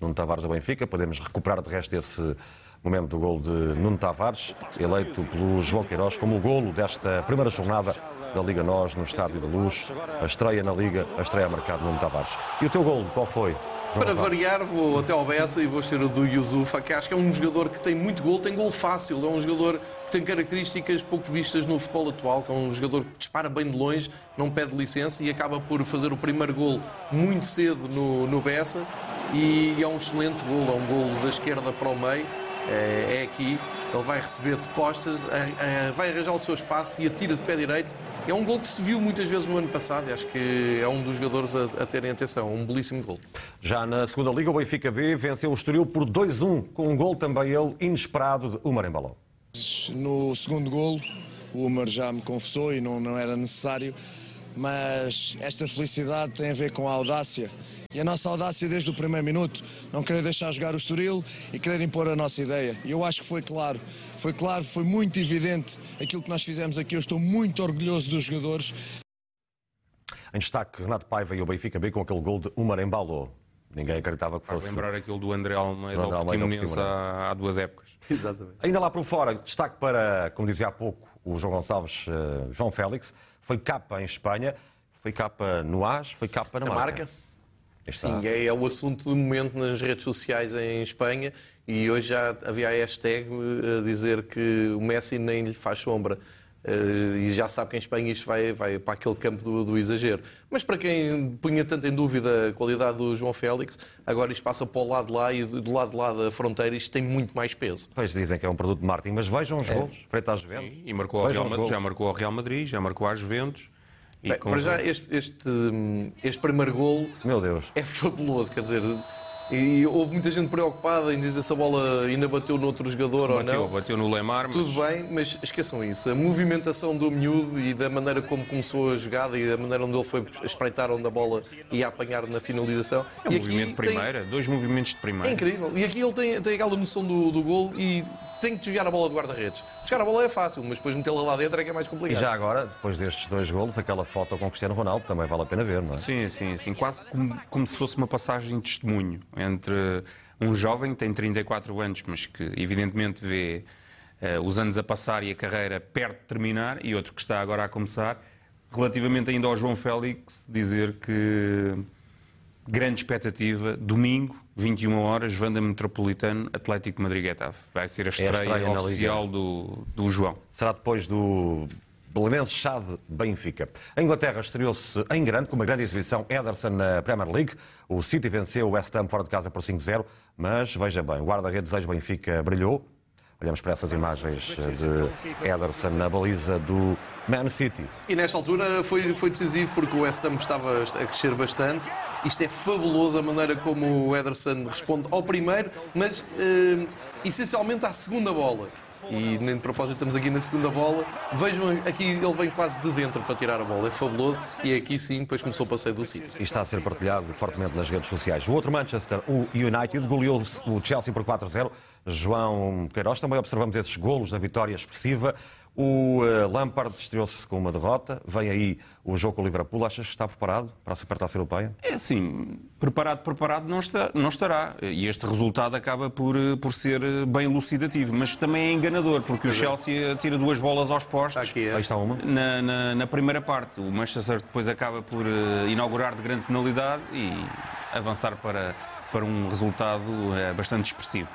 Nuno Tavares do Benfica, podemos recuperar de resto esse momento do gol de Nuno Tavares, eleito pelo João Queiroz como o golo desta primeira jornada da Liga Nós, no Estádio da Luz. A estreia na Liga, a estreia marcada Nuno Tavares. E o teu golo, qual foi? Para variar, vou até ao Bessa e vou ser o do Yusufa, que acho que é um jogador que tem muito gol, tem gol fácil, é um jogador que tem características pouco vistas no futebol atual, que é um jogador que dispara bem de longe, não pede licença e acaba por fazer o primeiro gol muito cedo no, no Bessa e é um excelente gol, é um gol da esquerda para o meio é, é aqui. Ele vai receber de costas, vai arranjar o seu espaço e atira de pé direito. É um gol que se viu muitas vezes no ano passado e acho que é um dos jogadores a, a terem atenção. Um belíssimo gol. Já na segunda Liga, o Benfica B venceu o Estoril por 2-1, com um gol também ele inesperado de Umar Embaló. No segundo golo, o Umar já me confessou e não, não era necessário, mas esta felicidade tem a ver com a audácia e a nossa audácia desde o primeiro minuto, não querer deixar jogar o Estoril e querer impor a nossa ideia. E eu acho que foi claro, foi claro, foi muito evidente aquilo que nós fizemos aqui. Eu estou muito orgulhoso dos jogadores. Em destaque, Renato Paiva e o Benfica B com aquele gol de Umar Embalo. Ninguém acreditava que fosse. Faz lembrar aquilo do André Almeida ao Portimonense há, há duas épocas. Exatamente. Ainda lá por fora, destaque para, como dizia há pouco o João Gonçalves, uh, João Félix, foi capa em Espanha, foi capa no AS, foi capa na, na marca. marca. Sim, é, é, o assunto do momento nas redes sociais em Espanha e hoje já havia a hashtag eh, a dizer que o Messi nem lhe faz sombra. Uh, e já sabe que em Espanha isto vai, vai para aquele campo do, do, exagero. Mas para quem punha tanto em dúvida a qualidade do João Félix, agora isto passa para o lado de lá e do lado de lá da fronteira isto tem muito mais peso. Pois dizem que é um produto de marketing, mas vejam os é. gols, frente às Juventus. Sim, e marcou Real, já marcou ao Real Madrid, já marcou às Juventus. Bem, Para já, este, este, este primeiro golo Meu Deus. é fabuloso. Quer dizer, E houve muita gente preocupada em dizer se a bola ainda bateu noutro jogador Bateu, ou não. bateu no Lemar, mas... Tudo bem, mas esqueçam isso. A movimentação do miúdo e da maneira como começou a jogada e da maneira onde ele foi espreitar onde a bola ia apanhar na finalização. É um e movimento de tem- primeira, dois movimentos de primeira. É incrível. E aqui ele tem, tem aquela noção do, do gol e tem que desviar a bola de guarda-redes. Desviar a bola é fácil, mas depois metê-la lá dentro é que é mais E complicado. já agora, depois destes dois golos, aquela foto com o Cristiano Ronaldo também vale a pena ver, não é? Sim, sim, sim. Quase como, como se fosse uma passagem de testemunho entre um jovem que tem 34 anos, mas que evidentemente vê eh, os anos a passar e a carreira perto de terminar, e outro que está agora a começar. Relativamente ainda ao João Félix, dizer que grande expectativa, domingo, 21 horas, Vanda Metropolitano, Atlético Madrid-Getafe. Vai ser a estreia, É estreia na oficial do, do João. Será depois do Belenenses Chade Benfica. A Inglaterra estreou-se em grande, com uma grande exibição Ederson na Premier League. O City venceu o West Ham fora de casa por 5-0, mas veja bem, o guarda-redes ex-Benfica brilhou. Olhamos para essas imagens de Ederson na baliza do Man City. E nesta altura foi, foi decisivo porque o West Ham estava a crescer bastante. Isto é fabuloso a maneira como o Ederson responde ao primeiro, mas eh, essencialmente à segunda bola. E nem de propósito estamos aqui na segunda bola. Vejam aqui, ele vem quase de dentro para tirar a bola. É fabuloso. E aqui sim, depois começou o passeio do City. E está a ser partilhado fortemente nas redes sociais. O outro Manchester, o United, goleou o Chelsea por 4-0. João Queiroz, também observamos esses golos da vitória expressiva. O eh, Lampard estreou-se com uma derrota. Vem aí o jogo com o Liverpool. Achas que está preparado para a Supertaça Europeia? É assim, preparado, preparado não, está, não estará. E este resultado acaba por, eh, por ser eh, bem elucidativo, mas também é enganador, porque o Chelsea tira duas bolas aos postos Aqui é. Aí está uma. na, na, na primeira parte. O Manchester depois acaba por inaugurar de grande penalidade e avançar para, para um resultado bastante expressivo.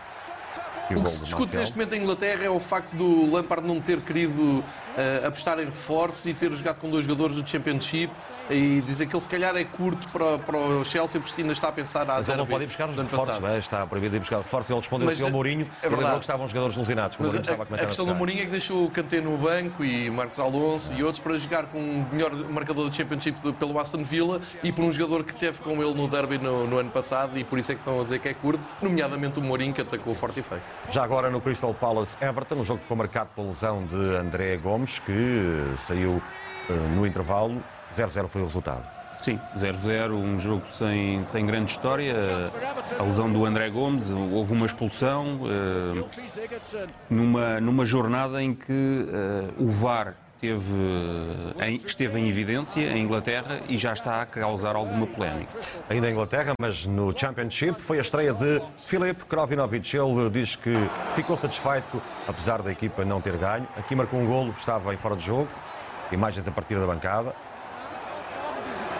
E O que se discute neste momento em Inglaterra é o facto do Lampard não ter querido eh, apostar em reforços e ter jogado com dois jogadores do Championship e dizer que ele se calhar é curto para, para o Chelsea porque ainda está a pensar a Mas ele não pode ir buscar os reforços, não é? está proibido ir buscar reforços. Ele respondeu Mas, assim ao eh, Mourinho é e lembrou que estavam os jogadores lesionados, que Mas a, a a questão na do Mourinho é que deixou o Kanté no banco e Marcos Alonso e outros para jogar com o melhor marcador do Championship pelo Aston Villa e por um jogador que teve com ele no derby no, no ano passado e por isso é que estão a dizer que é curto, nomeadamente o Mourinho que atacou forte e feio. Já agora no Crystal Palace Everton, o jogo ficou marcado pela lesão de André Gomes, que eh, saiu eh, no intervalo. 0-0 foi o resultado. Sim, 0-0, um jogo sem, sem grande história. A lesão do André Gomes, houve uma expulsão eh, numa, numa jornada em que eh, o VAR teve, em- esteve em evidência em Inglaterra e já está a causar alguma polémica. Ainda em Inglaterra, mas no Championship, foi a estreia de Filip Krovinovic. Ele diz que ficou satisfeito, apesar da equipa não ter ganho. Aqui marcou um golo, estava em fora de jogo. Imagens a partir da bancada.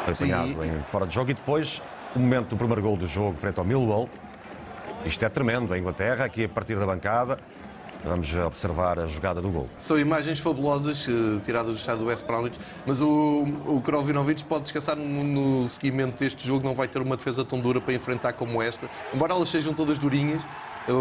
Foi apanhado em fora de jogo. E depois, o momento do primeiro golo do jogo, frente ao Millwall. Isto é tremendo, a Inglaterra, aqui a partir da bancada. Vamos observar a jogada do gol. São imagens fabulosas eh, tiradas do estado do West Bromwich, mas o, o Krovinovic pode descansar no, no seguimento deste jogo, não vai ter uma defesa tão dura para enfrentar como esta, embora elas sejam todas durinhas.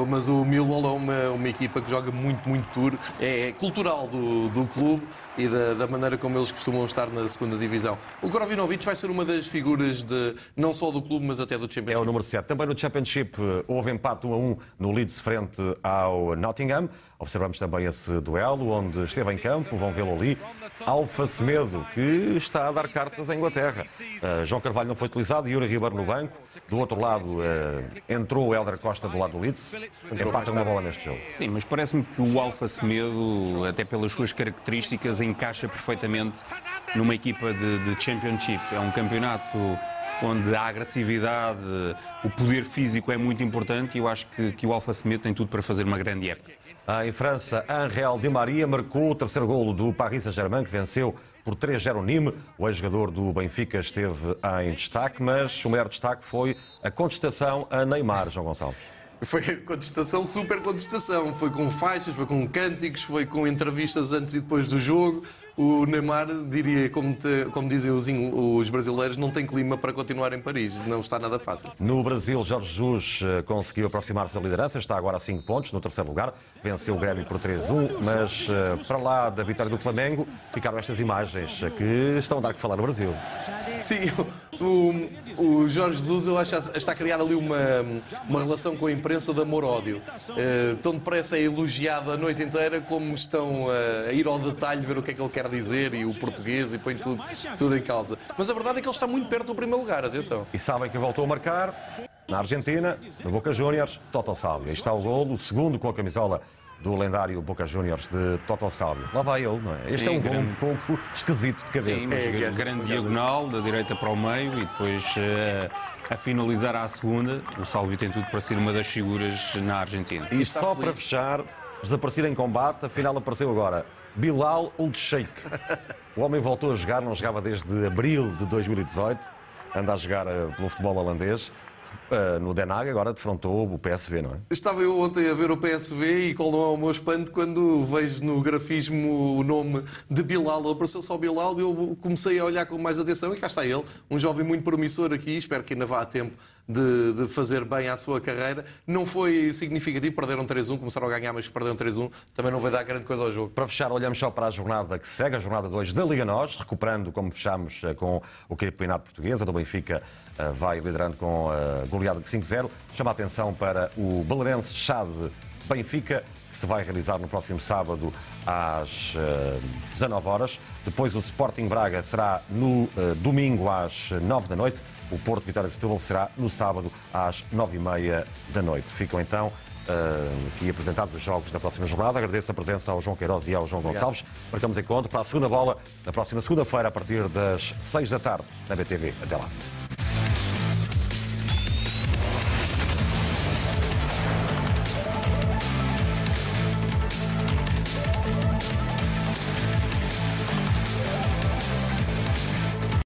Mas o Millwall é uma, uma equipa que joga muito, muito duro. É cultural do, do clube e da, da maneira como eles costumam estar na segunda divisão. O Krovinovic vai ser uma das figuras de, não só do clube, mas até do É Championship. o número 7. Também no Championship eh, houve empate 1 a 1 no Leeds frente ao Nottingham. Observamos também esse duelo onde esteve em campo, vão vê-lo ali. Alfa Semedo, que está a dar cartas à Inglaterra. Eh, João Carvalho não foi utilizado, Yuri Ribeiro no banco. Do outro lado eh, entrou o Helder Costa do lado do Leeds. Empata uma bola neste jogo. Sim, mas parece-me que o Alfa Semedo, até pelas suas características, encaixa perfeitamente numa equipa de, de Championship. É um campeonato onde a agressividade, o poder físico é muito importante e eu acho que, que o Alfa Semedo tem tudo para fazer uma grande época. Ah, Em França, Angel Di Maria marcou o terceiro golo do Paris Saint-Germain, que venceu por 3-0 o Nîmes. O ex-jogador do Benfica esteve em destaque, mas o maior destaque foi a contestação a Neymar, João Gonçalves. Foi contestação, super contestação. Foi com faixas, foi com cânticos, foi com entrevistas antes e depois do jogo. O Neymar, diria, como, te- como dizem os, os brasileiros, não tem clima para continuar em Paris. Não está nada fácil. No Brasil, Jorge Jesus eh, conseguiu aproximar-se da liderança, está agora a 5 pontos, no terceiro lugar. Venceu o Grêmio por 3-1, mas eh, para lá da vitória do Flamengo ficaram estas imagens eh, que estão a dar que falar no Brasil. Sim, O, o Jorge Jesus, eu acho que está a criar ali uma, uma relação com a imprensa de amor-ódio. Uh, tão depressa é elogiado a noite inteira como estão uh, a ir ao detalhe ver o que é que ele quer dizer e o português e põe tudo, tudo em causa. Mas a verdade é que ele está muito perto do primeiro lugar, atenção. E sabem quem voltou a marcar? Na Argentina, no Boca Juniors, Toto. Aí está o golo, o segundo com a camisola do lendário Boca Juniors de Toto Salvio. Lá vai ele, não é? Este Sim, é um gol grande. um pouco esquisito de cabeça. Sim, mas grande diagonal, da direita para o meio e depois eh, a finalizar à segunda. O Salvio tem tudo para ser uma das figuras na Argentina. E só para fechar, desaparecido em combate, afinal apareceu agora Bilal Old Sheikh. O homem voltou a jogar, não jogava desde abril de 2018, anda a jogar eh, pelo futebol holandês. eh, no Den Haag, agora defrontou o PSV, não é? Estava eu ontem a ver o PSV e qual não é o meu espanto quando vejo no grafismo o nome de Bilal. Apareceu só Bilal e eu comecei a olhar com mais atenção e cá está ele, um jovem muito promissor aqui. Espero que ainda vá a tempo de, de fazer bem à sua carreira. Não foi significativo, perderam 3-1, começaram a ganhar, mas perderam 3-1. Também não vai dar grande coisa ao jogo. Para fechar, olhamos só para a jornada que segue, a jornada 2 da Liga Nós, recuperando como fechamos eh, com o campeonato português. A do Benfica eh, vai liderando com a goleada de 5-0. Chama a atenção para o Belenense Chade Benfica, que se vai realizar no próximo sábado às eh, 19 horas. Depois o Sporting Braga será no eh, domingo às 9 da noite. O Porto Vitória de Setúbal será no sábado às 9h30 da noite. Ficam então eh, aqui apresentados os jogos da próxima jornada. Agradeço a presença ao João Queiroz e ao João Obrigado. Gonçalves. Marcamos encontro para a segunda bola na próxima segunda-feira, a partir das 6 da tarde, na BTV. Até lá.